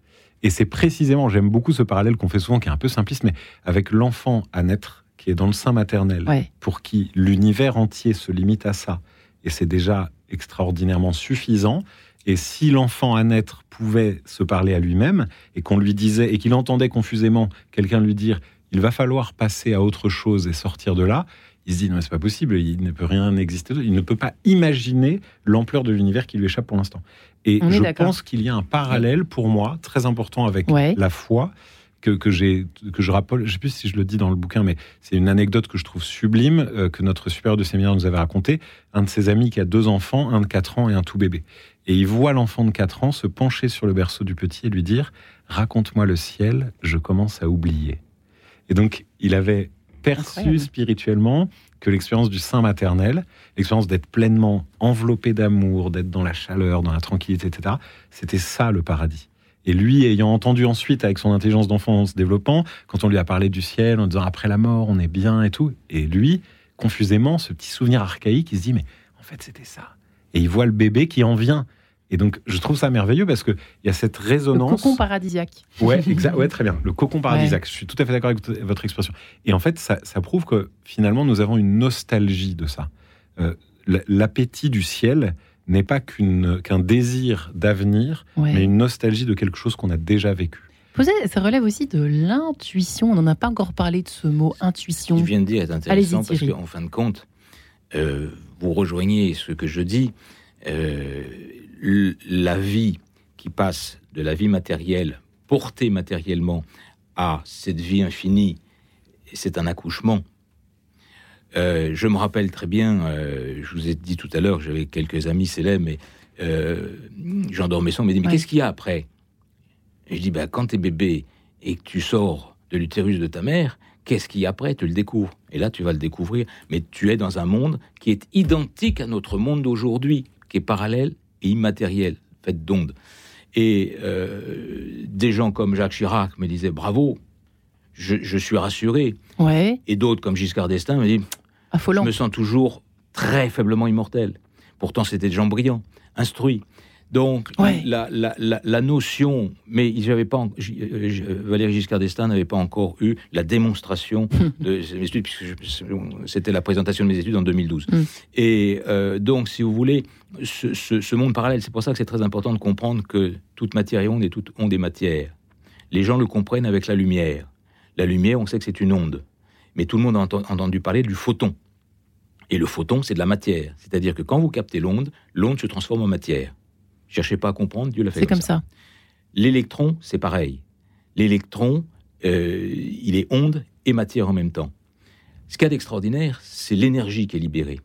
Et c'est précisément, j'aime beaucoup ce parallèle qu'on fait souvent, qui est un peu simpliste, mais avec l'enfant à naître, qui est dans le sein maternel, Ouais. pour qui l'univers entier se limite à ça. Et c'est déjà extraordinairement suffisant. Et si l'enfant à naître pouvait se parler à lui-même, et qu'on lui disait, et qu'il entendait confusément quelqu'un lui dire il va falloir passer à autre chose et sortir de là, il se dit non, c'est pas possible, il ne peut rien exister, il ne peut pas imaginer l'ampleur de l'univers qui lui échappe pour l'instant. Et On je pense qu'il y a un parallèle pour moi très important avec Ouais. la foi que, que j'ai que je rappelle, je sais plus si je le dis dans le bouquin, mais c'est une anecdote que je trouve sublime euh, que notre supérieur de séminaire nous avait raconté. Un de ses amis qui a deux enfants, un de 4 ans et un tout bébé. Et il voit l'enfant de 4 ans se pencher sur le berceau du petit et lui dire Raconte-moi le ciel, je commence à oublier. Et donc, il avait perçu Incroyable. spirituellement que l'expérience du sein maternel, l'expérience d'être pleinement enveloppé d'amour, d'être dans la chaleur, dans la tranquillité, etc., c'était ça le paradis. Et lui, ayant entendu ensuite, avec son intelligence d'enfant en se développant, quand on lui a parlé du ciel, en disant après la mort, on est bien et tout, et lui, confusément, ce petit souvenir archaïque, il se dit, mais en fait, c'était ça. Et il voit le bébé qui en vient. Et donc, je trouve ça merveilleux parce qu'il y a cette Le résonance. cocon paradisiaque. Ouais, exact, ouais, très bien. Le cocon paradisiaque. Je suis tout à fait d'accord avec votre expression. Et en fait, ça, ça prouve que finalement, nous avons une nostalgie de ça. Euh, L'appétit du ciel n'est pas qu'un désir d'avenir, Ouais. mais une nostalgie de quelque chose qu'on a déjà vécu. Ça relève aussi de l'intuition. On n'en a pas encore parlé de ce mot Ce intuition. que tu viens de dire est intéressant parce qu'en fin de compte, euh, vous rejoignez ce que je dis. euh, la vie qui passe de la vie matérielle, portée matériellement, à cette vie infinie, c'est un accouchement. Euh, je me rappelle très bien, euh, je vous ai dit tout à l'heure, j'avais quelques amis célèbres, mais euh, Jean d'Ormesson m'a dit, mais Ouais. qu'est-ce qu'il y a après? Et je dis, bah, quand t'es bébé et que tu sors de l'utérus de ta mère, qu'est-ce qu'il y a après? Tu le découvres. Et là, tu vas le découvrir. Mais tu es dans un monde qui est identique à notre monde d'aujourd'hui, qui est parallèle et immatériel, fait d'ondes. Et euh, des gens comme Jacques Chirac me disaient, bravo, je, je suis rassuré. Ouais, Et d'autres comme Giscard d'Estaing me disent, je me sens toujours très faiblement immortel. Pourtant, c'était des gens brillants, instruits. Donc, Ouais. la, la, la, la notion, mais pas, J- euh, euh, Valéry Giscard d'Estaing n'avait pas encore eu la démonstration de mes études, puisque c'était la présentation de mes études en 2012. Mm. Et euh, donc, si vous voulez, ce, ce- ce monde parallèle, c'est pour ça que c'est très important de comprendre que toute matière est onde et toute onde est matière. Les gens le comprennent avec la lumière. La lumière, on sait que c'est une onde. Mais tout le monde a enten- entendu parler du photon. Et le photon, c'est de la matière. C'est-à-dire que quand vous captez l'onde, l'onde se transforme en matière. Cherchez pas à comprendre, Dieu l'a fait C'est comme, comme ça. L'électron, c'est pareil. L'électron, euh, il est onde et matière en même temps. Ce qu'il y a d'extraordinaire, c'est l'énergie qui est libérée.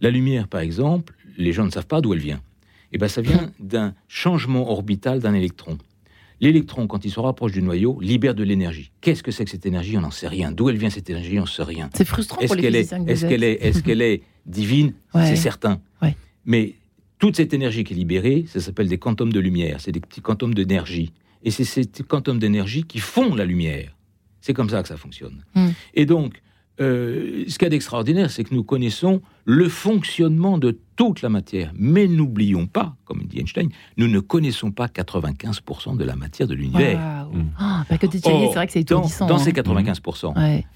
La lumière, par exemple, les gens ne savent pas d'où elle vient. Et ben, ça vient d'un changement orbital d'un électron. L'électron, quand il se rapproche du noyau, libère de l'énergie. Qu'est-ce que c'est que cette énergie? On n'en sait rien. D'où elle vient cette énergie? On ne sait rien. C'est frustrant pour les est, est-ce qu'elle est, divine? Ouais. C'est certain. Ouais. Mais toute cette énergie qui est libérée, ça s'appelle des quantums de lumière. C'est des petits quantums d'énergie. Et c'est ces quantums d'énergie qui font la lumière. C'est comme ça que ça fonctionne. Hmm. Et donc, euh, ce qu'il y a d'extraordinaire, c'est que nous connaissons le fonctionnement de toute la matière. Mais n'oublions pas, comme dit Einstein, nous ne connaissons pas 95% de la matière de l'univers. Waouh. Mm. Ah, bah, Or, c'est vrai que c'est dans, dans hein. ces 95%, Ouais.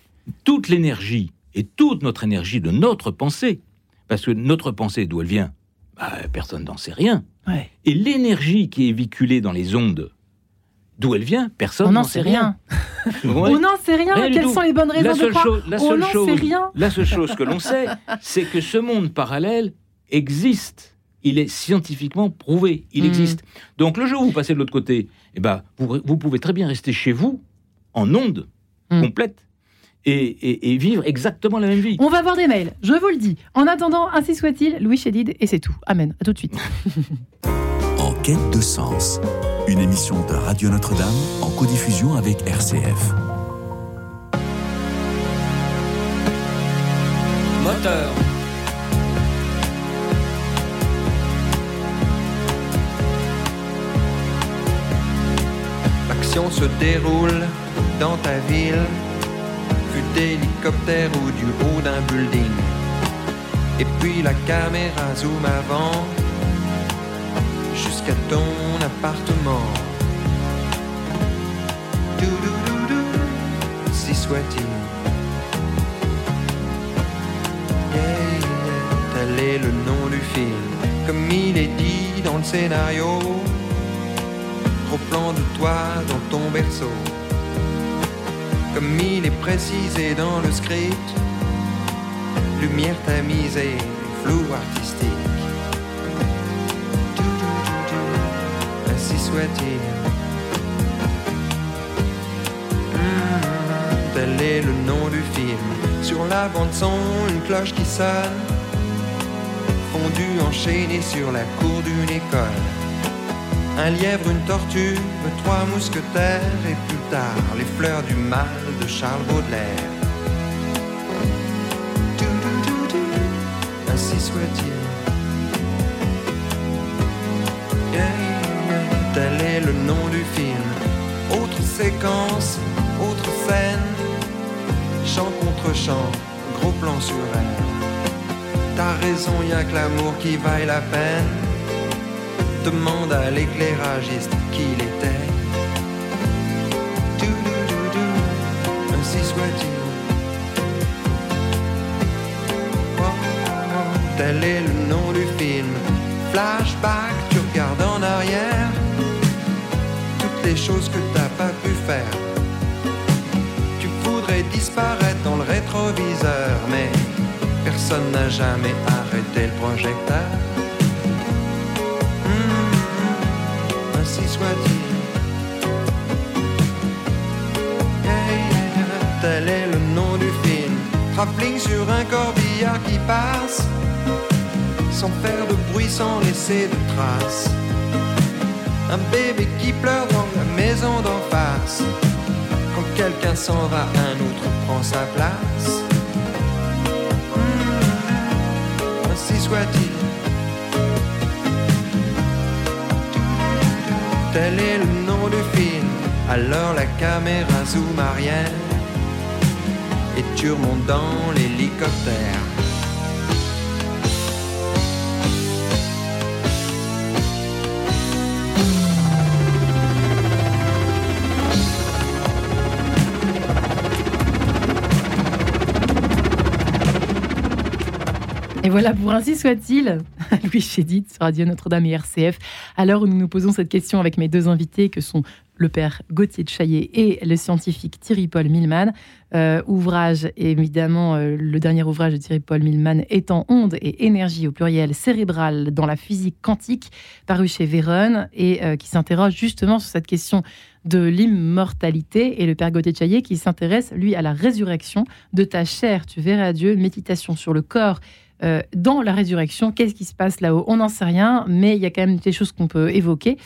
toute l'énergie et toute notre énergie de notre pensée, parce que notre pensée, d'où elle vient Bah, Personne n'en sait rien. Ouais. Et l'énergie qui est véhiculée dans les ondes, d'où elle vient Personne On n'en sait rien. On n'en sait rien. Quelles sont les bonnes raisons la de croire chose, la, On n'en sait rien. la seule chose que l'on sait, c'est que ce monde parallèle existe. Il est scientifiquement prouvé. Il Mhm. existe. Donc le jour où vous passez de l'autre côté, eh ben, vous, vous pouvez très bien rester chez vous, en onde Mhm. complète, et, et- et vivre exactement la même vie. On va voir des mails, je vous le dis. En attendant, ainsi soit-il, Louis Chédid, et c'est tout. Amen. À tout de suite. En quête de sens, une émission de Radio Notre-Dame en codiffusion avec RCF. Moteur. L'action se déroule dans ta ville, vue d'hélicoptère ou du haut d'un building. Et puis la caméra zoom avant, jusqu'à ton appartement. Doudoudou, si soit-il. Yeah, tel est le nom du film, comme il est dit dans le scénario au plan de toi dans ton berceau. Comme il est précisé dans le script. Lumière tamisée, flou artistique. Ainsi soit-il. Hmm, tel est le nom du film. Sur la bande son, une cloche qui sonne. Fondu enchaîné sur la cour d'une école. Un lièvre, une tortue, trois mousquetaires et plus tard les fleurs du mal de Charles Baudelaire. Ainsi soit-il. Tel est le nom du film. Autre séquence, autre scène. Chant contre chant, gros plan sur elle. T'as raison, y a que l'amour qui vaille la peine. Demande à l'éclairagiste qui il était. Dou-dou-dou-dou, Ainsi soit-il. Oh, Tel est le nom du film. Flashback, tu regardes en arrière. Toutes les choses que t'as pas pu faire. Tu voudrais disparaître dans le rétroviseur, mais personne n'a jamais arrêté le projecteur. Yeah, yeah, Tel est le nom du film. Travelling sur un corbillard qui passe, sans faire de bruit, sans laisser de traces. Un bébé qui pleure dans la maison d'en face. Quand quelqu'un s'en va, un autre prend sa place. Hmm, ainsi soit-il. Tel est le nom du film. Alors la caméra zoom arrière et tu remontes dans l'hélicoptère. Et voilà, pour ainsi soit-il, Louis Chédid sur Radio Notre-Dame et RCF, à l'heure où nous nous posons cette question avec mes deux invités, que sont le père Gauthier de Chaillet et le scientifique Thierry-Paul Milman. Euh, ouvrage, évidemment, euh, le dernier ouvrage de Thierry-Paul Milman étant Onde et énergie au pluriel cérébrale dans la physique quantique, paru chez Vérone, et euh, qui s'interroge justement sur cette question de l'immortalité. Et le père Gauthier de Chaillet qui s'intéresse, lui, à la résurrection de ta chair. Tu verras Dieu, méditation sur le corps euh, dans la résurrection. Qu'est-ce qui se passe là-haut? On n'en sait rien, mais il y a quand même des choses qu'on peut évoquer.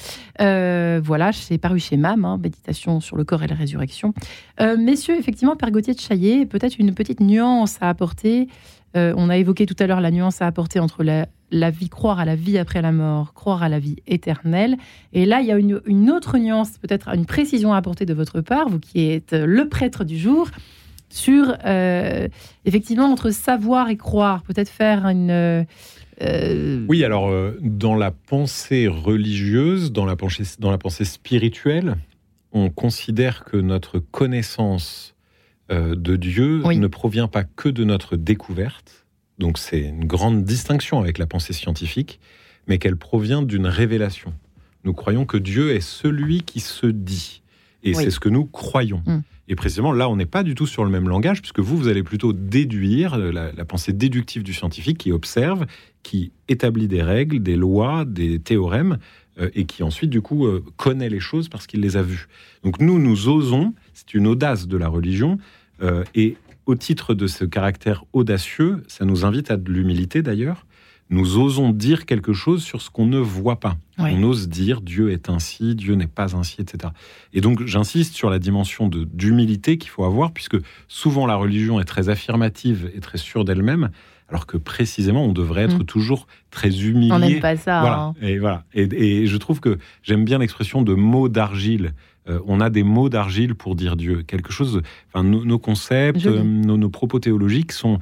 Euh, voilà, c'est paru chez MAM, hein, Méditation sur le corps et la résurrection. Euh, messieurs, effectivement, Père Gauthier de Chaillet, peut-être une petite nuance à apporter. On a évoqué tout à l'heure la nuance à apporter entre la, vie, croire à la vie après la mort, croire à la vie éternelle. Et là, il y a une autre nuance, peut-être une précision à apporter de votre part, vous qui êtes le prêtre du jour sur euh, effectivement entre savoir et croire, peut-être faire une. euh, Oui, alors euh, dans la pensée religieuse, dans la pensée, dans la pensée spirituelle, on considère que notre connaissance euh, de Dieu Oui. ne provient pas que de notre découverte. Donc c'est une grande distinction avec la pensée scientifique, mais qu'elle provient d'une révélation. Nous croyons que Dieu est celui qui se dit. Et Oui. c'est ce que nous croyons. Mm. Et précisément, là, on n'est pas du tout sur le même langage, puisque vous, vous allez plutôt déduire la, la pensée déductive du scientifique qui observe, qui établit des règles, des lois, des théorèmes, euh, et qui ensuite, du coup, euh, connaît les choses parce qu'il les a vues. Donc nous, nous osons, c'est une audace de la religion, euh, et au titre de ce caractère audacieux, ça nous invite à de l'humilité d'ailleurs, nous osons dire quelque chose sur ce qu'on ne voit pas. Oui. On ose dire Dieu est ainsi, Dieu n'est pas ainsi, etc. Et donc j'insiste sur la dimension de- d'humilité qu'il faut avoir, puisque souvent la religion est très affirmative et très sûre d'elle-même, alors que précisément on devrait être Mm. toujours très humilié. on n'aime pas ça. Voilà. hein. Et voilà. Et, et je trouve que j'aime bien l'expression de mots d'argile. Euh, on a des mots d'argile pour dire Dieu. Quelque chose. Enfin, nos, nos concepts, euh, nos, nos propos théologiques sont,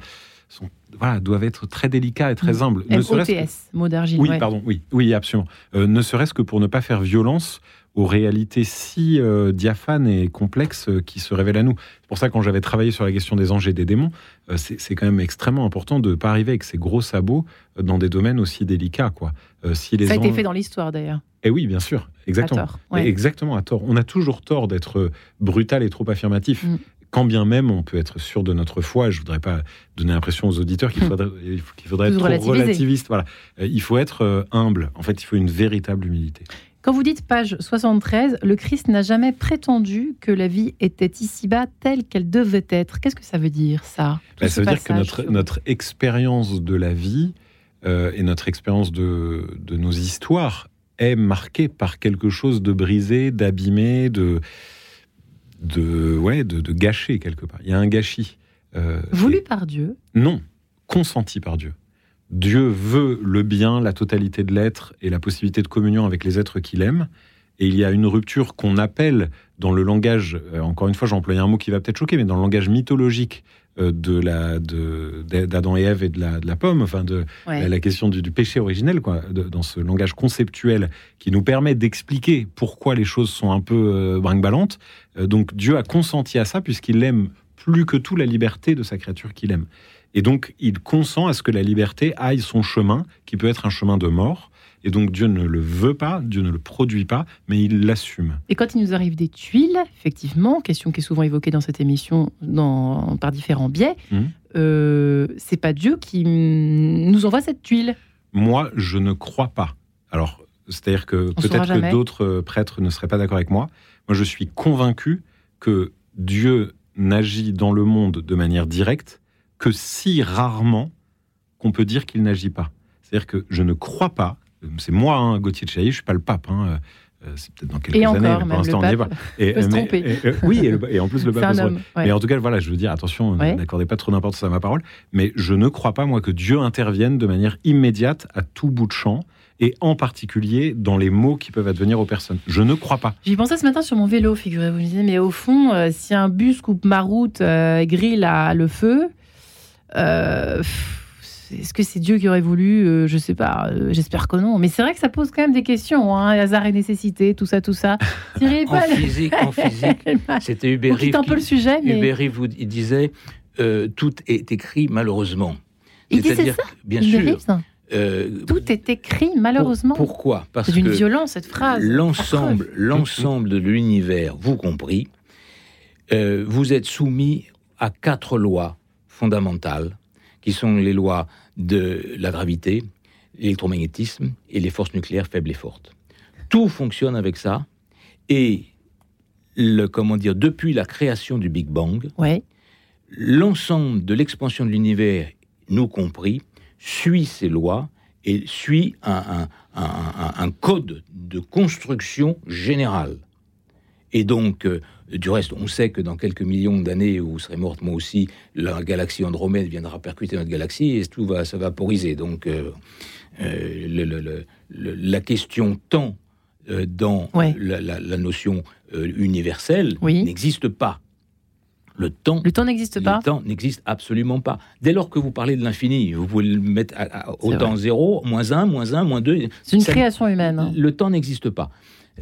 sont, voilà, doivent être très délicats et très Mm. humbles. Ne que- M-O-T-S, mot d'argile. oui, ouais. pardon, oui, oui, absolument. Euh, ne serait-ce que pour ne pas faire violence aux réalités si euh, diaphanes et complexes euh, qui se révèlent à nous. C'est pour ça que quand j'avais travaillé sur la question des anges et des démons, euh, c'est quand même extrêmement important de ne pas arriver avec ses gros sabots dans des domaines aussi délicats. Quoi. Si les Ça a été fait dans l'histoire d'ailleurs. Eh oui, bien sûr, exactement. À tort. ouais. Exactement, à tort. On a toujours tort d'être brutal et trop affirmatif. Mm. Quand bien même on peut être sûr de notre foi, je voudrais pas donner l'impression aux auditeurs qu'il faudrait, qu'il faudrait être trop relativiste. Voilà. Euh, il faut être euh, humble. En fait, il faut une véritable humilité. Quand vous dites page 73, le Christ n'a jamais prétendu que la vie était ici-bas telle qu'elle devait être. Qu'est-ce que ça veut dire, ça bah, Ça veut dire que notre, notre expérience de la vie euh, et notre expérience de, de, nos histoires est marquée par quelque chose de brisé, d'abîmé, de, de, ouais, de, de, gâché quelque part. Il y a un gâchis. Euh, Voulu par Dieu Non, consenti par Dieu. Dieu veut le bien, la totalité de l'être et la possibilité de communion avec les êtres qu'il aime. Et il y a une rupture qu'on appelle dans le langage, euh, encore une fois j'emploie un mot qui va peut-être choquer, mais dans le langage mythologique euh, de la d'Adam et Ève et de la, de la pomme, enfin de la, question du, péché originel, quoi, dans ce langage conceptuel qui nous permet d'expliquer pourquoi les choses sont un peu euh, brinque-ballantes. donc Dieu a consenti à ça puisqu'il aime plus que tout la liberté de sa créature qu'il aime. Et donc, il consent à ce que la liberté aille son chemin, qui peut être un chemin de mort. Et donc, Dieu ne le veut pas, Dieu ne le produit pas, mais il l'assume. Et quand il nous arrive des tuiles, effectivement, question qui est souvent évoquée dans cette émission dans, par différents biais, mmh. euh, c'est pas Dieu qui nous envoie cette tuile. Moi, je ne crois pas. Alors, c'est-à-dire que peut-être que d'autres prêtres ne seraient pas d'accord avec moi. Moi, je suis convaincu que Dieu n'agit dans le monde de manière directe que si rarement qu'on peut dire qu'il n'agit pas. C'est-à-dire que je ne crois pas, c'est moi, hein, Gauthier de Chailly, je ne suis pas le pape, hein, euh, c'est peut-être dans quelques et années, encore, pour l'instant on n'y est pas. Et, oui, et, en plus le pape. Homme, Mais en tout cas, voilà, je veux dire, attention, n'accordez pas trop d'importance à ma parole, mais je ne crois pas, moi, que Dieu intervienne de manière immédiate à tout bout de champ et en particulier dans les mots qui peuvent advenir aux personnes. Je ne crois pas. J'y pensais ce matin sur mon vélo, figurez-vous. Je me disais, mais au fond, euh, si un bus coupe ma route, euh, grille le feu, euh, est-ce que c'est Dieu qui aurait voulu euh, Je sais pas. Euh, j'espère que non. Mais c'est vrai que ça pose quand même des questions. Hein, hasard et nécessité, tout ça, tout ça. en, physique, en physique, c'était Hubert un peu le sujet, mais Hubert Rive, il disait tout est écrit malheureusement. Il disait ça. Bien sûr. tout est écrit malheureusement. pourquoi? Parce que d'une violence cette phrase. L'ensemble, l'ensemble de l'univers, vous compris, vous êtes soumis à quatre lois fondamentales, qui sont les lois de la gravité, l'électromagnétisme et les forces nucléaires faibles et fortes. Tout fonctionne avec ça, et le, comment dire, depuis la création du Big Bang, l'ensemble de l'expansion de l'univers, nous compris, suit ces lois et suit un, un code de construction générale. Et donc, euh, du reste, on sait que dans quelques millions d'années où vous serez morte, moi aussi, la galaxie Andromède viendra percuter notre galaxie et tout va se vaporiser. Donc, euh, euh, la question temps dans la, notion universelle n'existe pas. Le temps, le temps n'existe pas. Le temps n'existe absolument pas. Dès lors que vous parlez de l'infini, vous pouvez le mettre au temps zéro, moins 1, moins 1, moins 2. C'est une création humaine. Hein. Le temps n'existe pas.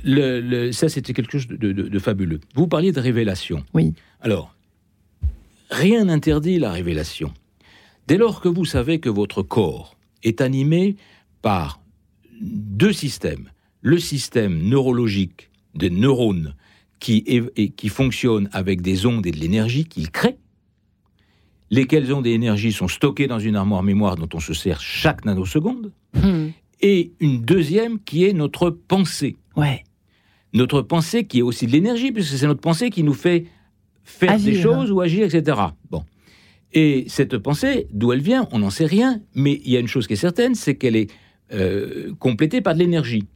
Le, ça, c'était quelque chose de, fabuleux. Vous parliez de révélation. Oui. Alors, rien n'interdit la révélation. Dès lors que vous savez que votre corps est animé par deux systèmes, le système neurologique des neurones qui, qui fonctionne avec des ondes et de l'énergie qu'il crée, lesquelles ondes et énergies sont stockées dans une armoire mémoire dont on se sert chaque nanoseconde, hmm. Et une deuxième qui est notre pensée, Ouais. Notre pensée qui est aussi de l'énergie, puisque c'est notre pensée qui nous fait faire des choses ou agir, etc. Bon. Et cette pensée, d'où elle vient, on n'en sait rien, mais il y a une chose qui est certaine, c'est qu'elle est, euh, complétée par de l'énergie.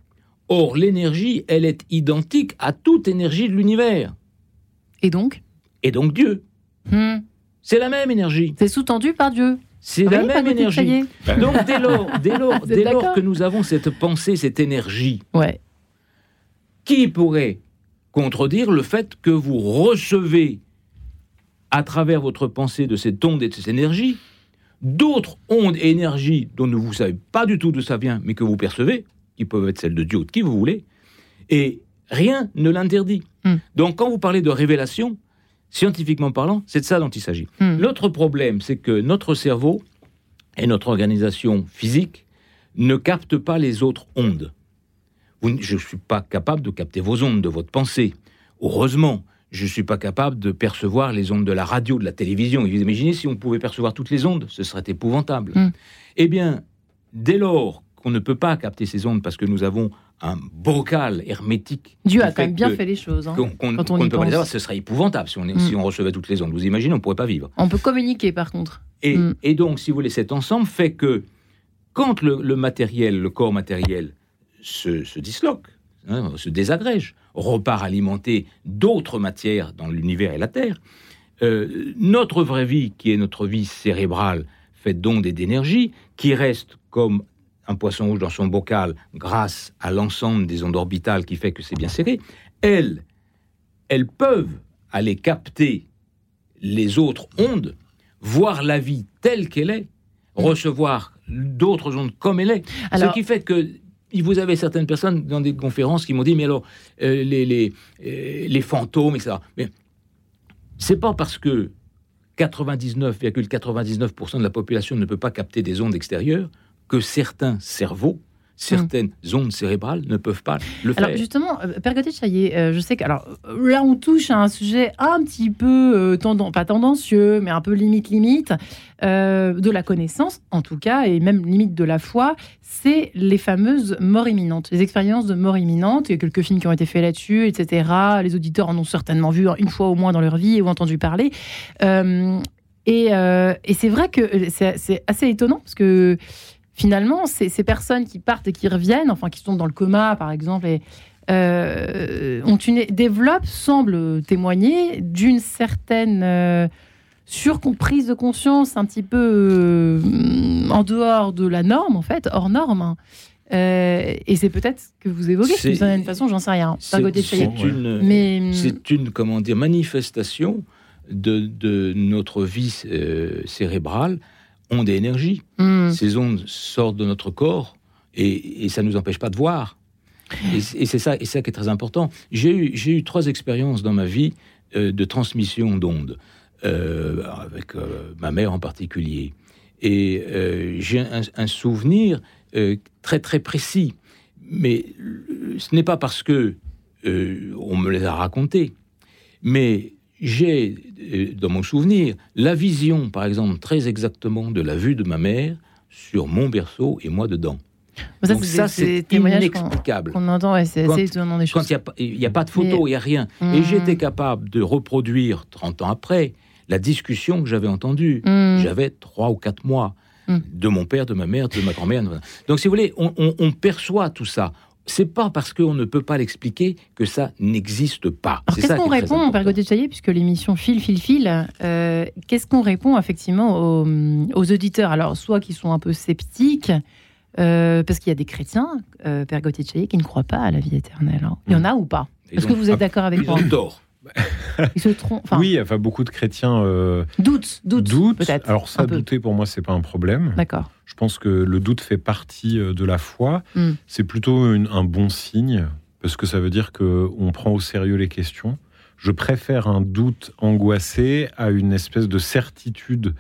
Or, l'énergie, elle est identique à toute énergie de l'univers. Et donc? Et donc Dieu. Hmm. C'est la même énergie. C'est sous-tendu par Dieu. C'est la même énergie. Donc dès lors, dès lors, dès lors que nous avons cette pensée, cette énergie, ouais. Qui pourrait contredire le fait que vous recevez, à travers votre pensée de cette onde et de cette énergie, d'autres ondes et énergies dont vous ne savez pas du tout d'où ça vient, mais que vous percevez, qui peuvent être celles de Dieu ou de qui vous voulez, et rien ne l'interdit. Hmm. Donc quand vous parlez de révélation, scientifiquement parlant, c'est de ça dont il s'agit. Hmm. L'autre problème, c'est que notre cerveau et notre organisation physique ne captent pas les autres ondes je ne suis pas capable de capter vos ondes de votre pensée. Heureusement, je ne suis pas capable de percevoir les ondes de la radio, de la télévision. Vous imaginez si on pouvait percevoir toutes les ondes, ce serait épouvantable. Mm. Eh bien, dès lors qu'on ne peut pas capter ces ondes parce que nous avons un bocal hermétique. Dieu a quand même bien fait les choses. hein. qu'on- quand on y ne peut pas les avoir, ce serait épouvantable si on, Mm. si on recevait toutes les ondes. Vous imaginez, on ne pourrait pas vivre. On peut communiquer par contre. Et, Mm. et donc, si vous voulez, cet ensemble fait que quand le, le matériel, le corps matériel se, se disloque, hein, se désagrège, repart alimenter d'autres matières dans l'univers et la Terre, euh, notre vraie vie, qui est notre vie cérébrale, faite d'ondes et d'énergie, qui reste comme un poisson rouge dans son bocal grâce à l'ensemble des ondes orbitales qui fait que c'est bien serré, elles, elles peuvent aller capter les autres ondes, voir la vie telle qu'elle est, recevoir d'autres ondes comme elle est. Alors- Ce qui fait que vous avez certaines personnes dans des conférences qui m'ont dit, mais alors, euh, les, les, euh, les fantômes, etc. Mais c'est pas parce que 99,99% de la population ne peut pas capter des ondes extérieures que certains cerveaux, certaines ondes cérébrales ne peuvent pas le faire. Alors justement, euh, de Chaillet, euh, je sais que alors euh, là on touche à un sujet un petit peu euh, tenden- pas tendancieux, mais un peu limite limite euh, de la connaissance, en tout cas, et même limite de la foi, c'est les fameuses morts imminentes, les expériences de mort imminente. Il y a quelques films qui ont été faits là-dessus, etc. Les auditeurs en ont certainement vu une fois au moins dans leur vie ou entendu parler. Et et c'est vrai que c'est assez étonnant parce que finalement, ces, ces personnes qui partent et qui reviennent, enfin qui sont dans le coma par exemple, et, euh, ont une, développent, semblent témoigner d'une certaine euh, surcomprise de conscience un petit peu euh, en dehors de la norme, en fait, hors norme. hein. Euh, et c'est peut-être que vous évoquez d'une certaine façon, j'en sais rien. C'est- de c'est une, Mais c'est une comment dire manifestation de, de notre vie euh, cérébrale ondes et énergie. hum, Ces ondes sortent de notre corps et, et ça ne nous empêche pas de voir. Et, c'est ça, et ça qui est très important. J'ai eu, trois expériences dans ma vie euh, de transmission d'ondes, euh, avec euh, ma mère en particulier. Et j'ai un, un souvenir très très précis. Mais ce n'est pas parce que on me les a racontés, mais j'ai euh, dans mon souvenir la vision, par exemple, très exactement de la vue de ma mère sur mon berceau et moi dedans. ça, Donc c'est ça, c'est qu'on inexplicable. qu'on entend, ouais, c'est Quand- assez étonnant des Quand choses. il n'y a, pas- a de photo, il n'y a rien. Et Hum. j'étais capable de reproduire, 30 ans après, la discussion que j'avais entendue. Hum. J'avais trois ou quatre mois Mm. de mon père, de ma mère, de ma grand-mère. Donc, si vous voulez, on, on- on perçoit tout ça. C'est pas parce qu'on ne peut pas l'expliquer que ça n'existe pas. Alors, qu'est-ce qu'on répond, Père. Gauthier puisque l'émission file, file, file euh, Qu'est-ce qu'on répond effectivement aux, aux auditeurs? Alors, soit qui sont un peu sceptiques, euh, parce qu'il y a des chrétiens, euh, Père Gauthier qui ne croient pas à la vie éternelle. hein. Il y en a ou pas? Ils Est-ce que vous êtes d'accord avec Ils moi? ont tort. Ils se trompent. Enfin, oui, enfin beaucoup de chrétiens euh, doute, doute, doutent. peut-être. Alors ça, douter pour moi, c'est pas un problème. D'accord. Je pense que le doute fait partie euh, de la foi. Mm. C'est plutôt une- un bon signe parce que ça veut dire que on prend au sérieux les questions. Je préfère un doute angoissé à une espèce de certitude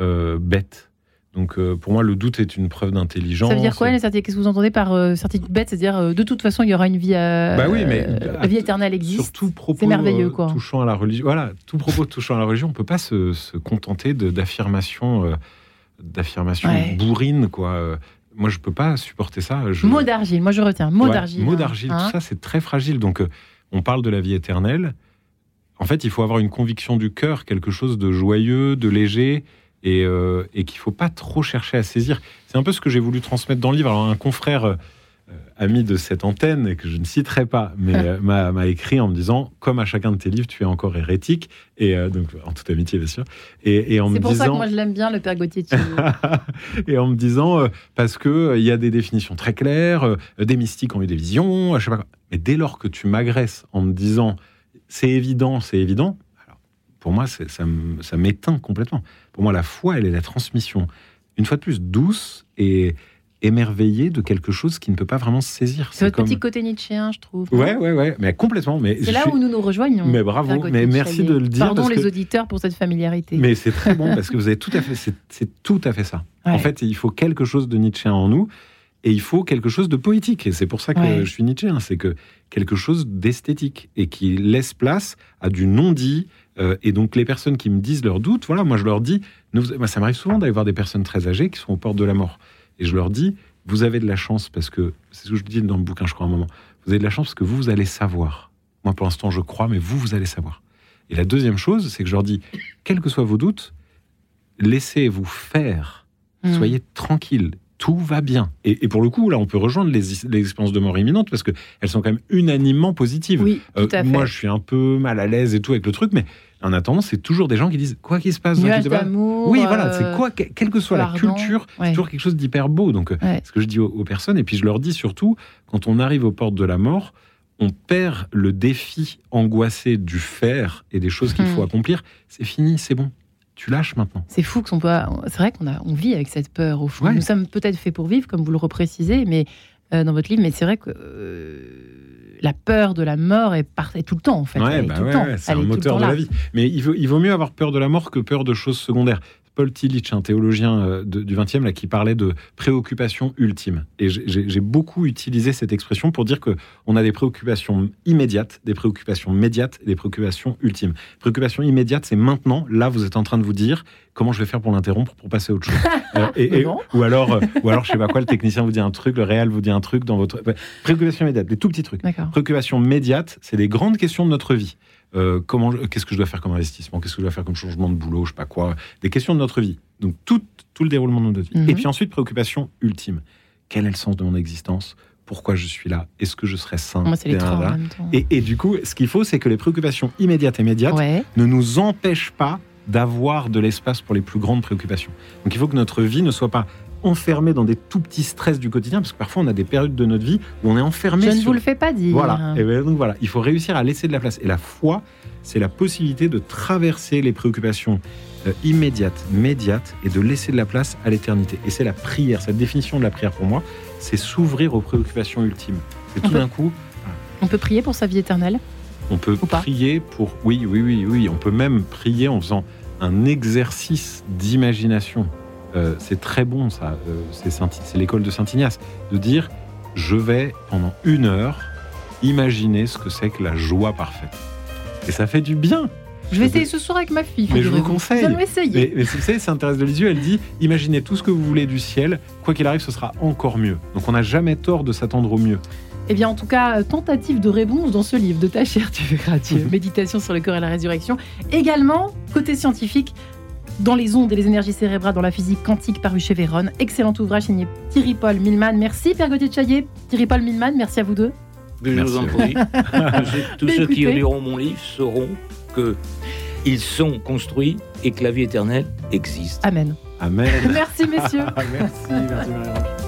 euh, bête. Donc euh, pour moi, le doute est une preuve d'intelligence. Ça veut dire quoi, les certitudes Qu'est-ce que vous entendez par euh, certitude bête C'est-à-dire, euh, de toute façon, il y aura une vie. euh, Bah oui, mais- euh, la vie éternelle existe. Sur tout propos C'est merveilleux, quoi. touchant à la religion. Voilà, tout propos touchant à la religion, on peut pas se, se contenter d'affirmations, d'affirmations Ouais. bourrines, quoi. Moi, je peux pas supporter ça. Je... Mot d'argile, moi je retiens. Mot Ouais, d'argile. Mot hein. d'argile, Hein tout ça, c'est très fragile. Donc, on parle de la vie éternelle. En fait, il faut avoir une conviction du cœur, quelque chose de joyeux, de léger, et, euh, et qu'il faut pas trop chercher à saisir. C'est un peu ce que j'ai voulu transmettre dans le livre. Alors, un confrère euh, ami de cette antenne, que je ne citerai pas, mais euh, m'a écrit en me disant, comme à chacun de tes livres, tu es encore hérétique, et donc en toute amitié, bien sûr, et, et en C'est pour disant... ça que moi je l'aime bien, le Père Gauthier et en me disant parce euh, il y a des définitions très claires, des mystiques ont eu des visions, je sais pas quoi. Mais dès lors que tu m'agresses en me disant c'est évident, c'est évident, pour moi ça m'éteint complètement. Pour moi la foi elle est la transmission une fois de plus douce et émerveillée de quelque chose qui ne peut pas vraiment se saisir. C'est votre comme- petit côté nietzschéen, je trouve. Ouais ouais ouais, mais complètement. Mais C'est là suis- où nous nous rejoignons. Mais bravo, mais merci de le dire, Pardon parce les que- auditeurs pour cette familiarité. Mais c'est très bon parce que vous avez tout à fait, c'est- tout à fait ça. Ouais. En fait, il faut quelque chose de Nietzsche en nous. Et il faut quelque chose de poétique. Et c'est pour ça que Ouais. je suis Nietzsche. C'est que quelque chose d'esthétique et qui laisse place à du non-dit. Euh, et donc, les personnes qui me disent leurs doutes, voilà, moi, je leur dis, ne vous- moi, ça m'arrive souvent d'aller voir des personnes très âgées qui sont aux portes de la mort. Et je leur dis, vous avez de la chance parce que, c'est ce que je dis dans le bouquin, je crois, à un moment, vous avez de la chance parce que vous, vous allez savoir. Moi, pour l'instant, je crois, mais vous, vous allez savoir. Et la deuxième chose, c'est que je leur dis, quels que soient vos doutes, laissez-vous faire. Mm. Soyez tranquille. Tout va bien. Et, et pour le coup, là, on peut rejoindre les, les expériences de mort imminente parce qu'elles sont quand même unanimement positives. Oui, tout Euh, à fait. moi, je suis un peu mal à l'aise et tout avec le truc, mais en attendant, c'est toujours des gens qui disent quoi qu'il se passe, Nuage d'amour. Oui, voilà, euh, c'est quoi, que- quelle que soit la culture, Ouais. c'est toujours quelque chose d'hyper beau. Donc, euh, Ouais. ce que je dis aux, aux personnes, et puis je leur dis surtout, quand on arrive aux portes de la mort, on perd le défi angoissé du faire et des choses qu'il faut accomplir. C'est fini, c'est bon. Tu lâches maintenant. C'est fou qu'on peut. C'est vrai qu'on a, on vit avec cette peur au fond. Ouais. Nous sommes peut-être faits pour vivre, comme vous le reprécisez, mais euh, dans votre livre. Mais c'est vrai que euh, la peur de la mort est, par- est tout le temps en fait. Ouais, bah ouais, ouais, c'est un moteur de la vie. Mais il vaut, il vaut mieux avoir peur de la mort que peur de choses secondaires. Paul Tillich, un théologien euh, de- du XXe, là, qui parlait de préoccupation ultime. Et j'ai- beaucoup utilisé cette expression pour dire que on a des préoccupations immédiates, des préoccupations médiates et des préoccupations ultimes. Préoccupation immédiate, c'est maintenant. Là, vous êtes en train de vous dire comment je vais faire pour l'interrompre pour passer à autre chose. Euh, et- ou alors, euh, ou alors, je sais pas quoi, le technicien vous dit un truc, le réel vous dit un truc dans votre préoccupation immédiate, des tout petits trucs. Préoccupation médiate, c'est des grandes questions de notre vie. Euh, comment, qu'est-ce que je dois faire comme investissement? Qu'est-ce que je dois faire comme changement de boulot Je sais pas quoi? Des questions de notre vie. Donc tout, tout le déroulement de notre vie. Mhm. Et puis ensuite, préoccupation ultime. Quel est le sens de mon existence? Pourquoi je suis là? Est-ce que je serai sain? Moi, c'est les trois en Blablabla. même temps. et, et du coup, ce qu'il faut, c'est que les préoccupations immédiates et médiates Ouais. ne nous empêchent pas d'avoir de l'espace pour les plus grandes préoccupations. Donc il faut que notre vie ne soit pas enfermée dans des tout petits stress du quotidien, parce que parfois on a des périodes de notre vie où on est enfermé Je ne vous le fais pas dire. voilà. Et ben, donc voilà, il faut réussir à laisser de la place. Et la foi, c'est la possibilité de traverser les préoccupations euh, immédiates, médiates, et de laisser de la place à l'éternité. Et c'est la prière. Cette définition de la prière pour moi, c'est s'ouvrir aux préoccupations ultimes. C'est tout d'un coup, On peut prier pour sa vie éternelle. on peut prier pour. Oui, oui, oui, oui. On peut même prier en faisant un exercice d'imagination. Euh, c'est très bon, ça. Euh, c'est l'école de Saint Ignace. De dire je vais, pendant une heure, imaginer ce que c'est que la joie parfaite. Et ça fait du bien. Je vais essayer ce soir avec ma fille. Mais je vous conseille. Nous allons essayer. Mais, mais vous savez, Sainte Thérèse de Lisieux, elle dit imaginez tout ce que vous voulez du ciel, quoi qu'il arrive, ce sera encore mieux. Donc on n'a jamais tort de s'attendre au mieux. Eh bien, en tout cas, euh, tentative de réponse dans ce livre de ta chère, tu verras, Dieu. Méditation sur le corps et la résurrection. Également, côté scientifique, dans les ondes et les énergies cérébrales dans la physique quantique paru chez Véron. Excellent ouvrage signé Thierry Paul Milman. Merci, Père Gauthier Chaillet. Thierry Paul Milman, merci à vous deux. Je vous en prie. Tous Mais ceux qui liront mon livre sauront que ils sont construits et que la vie éternelle existe. Amen. Amen. Merci, messieurs. merci, merci Marie-Ange.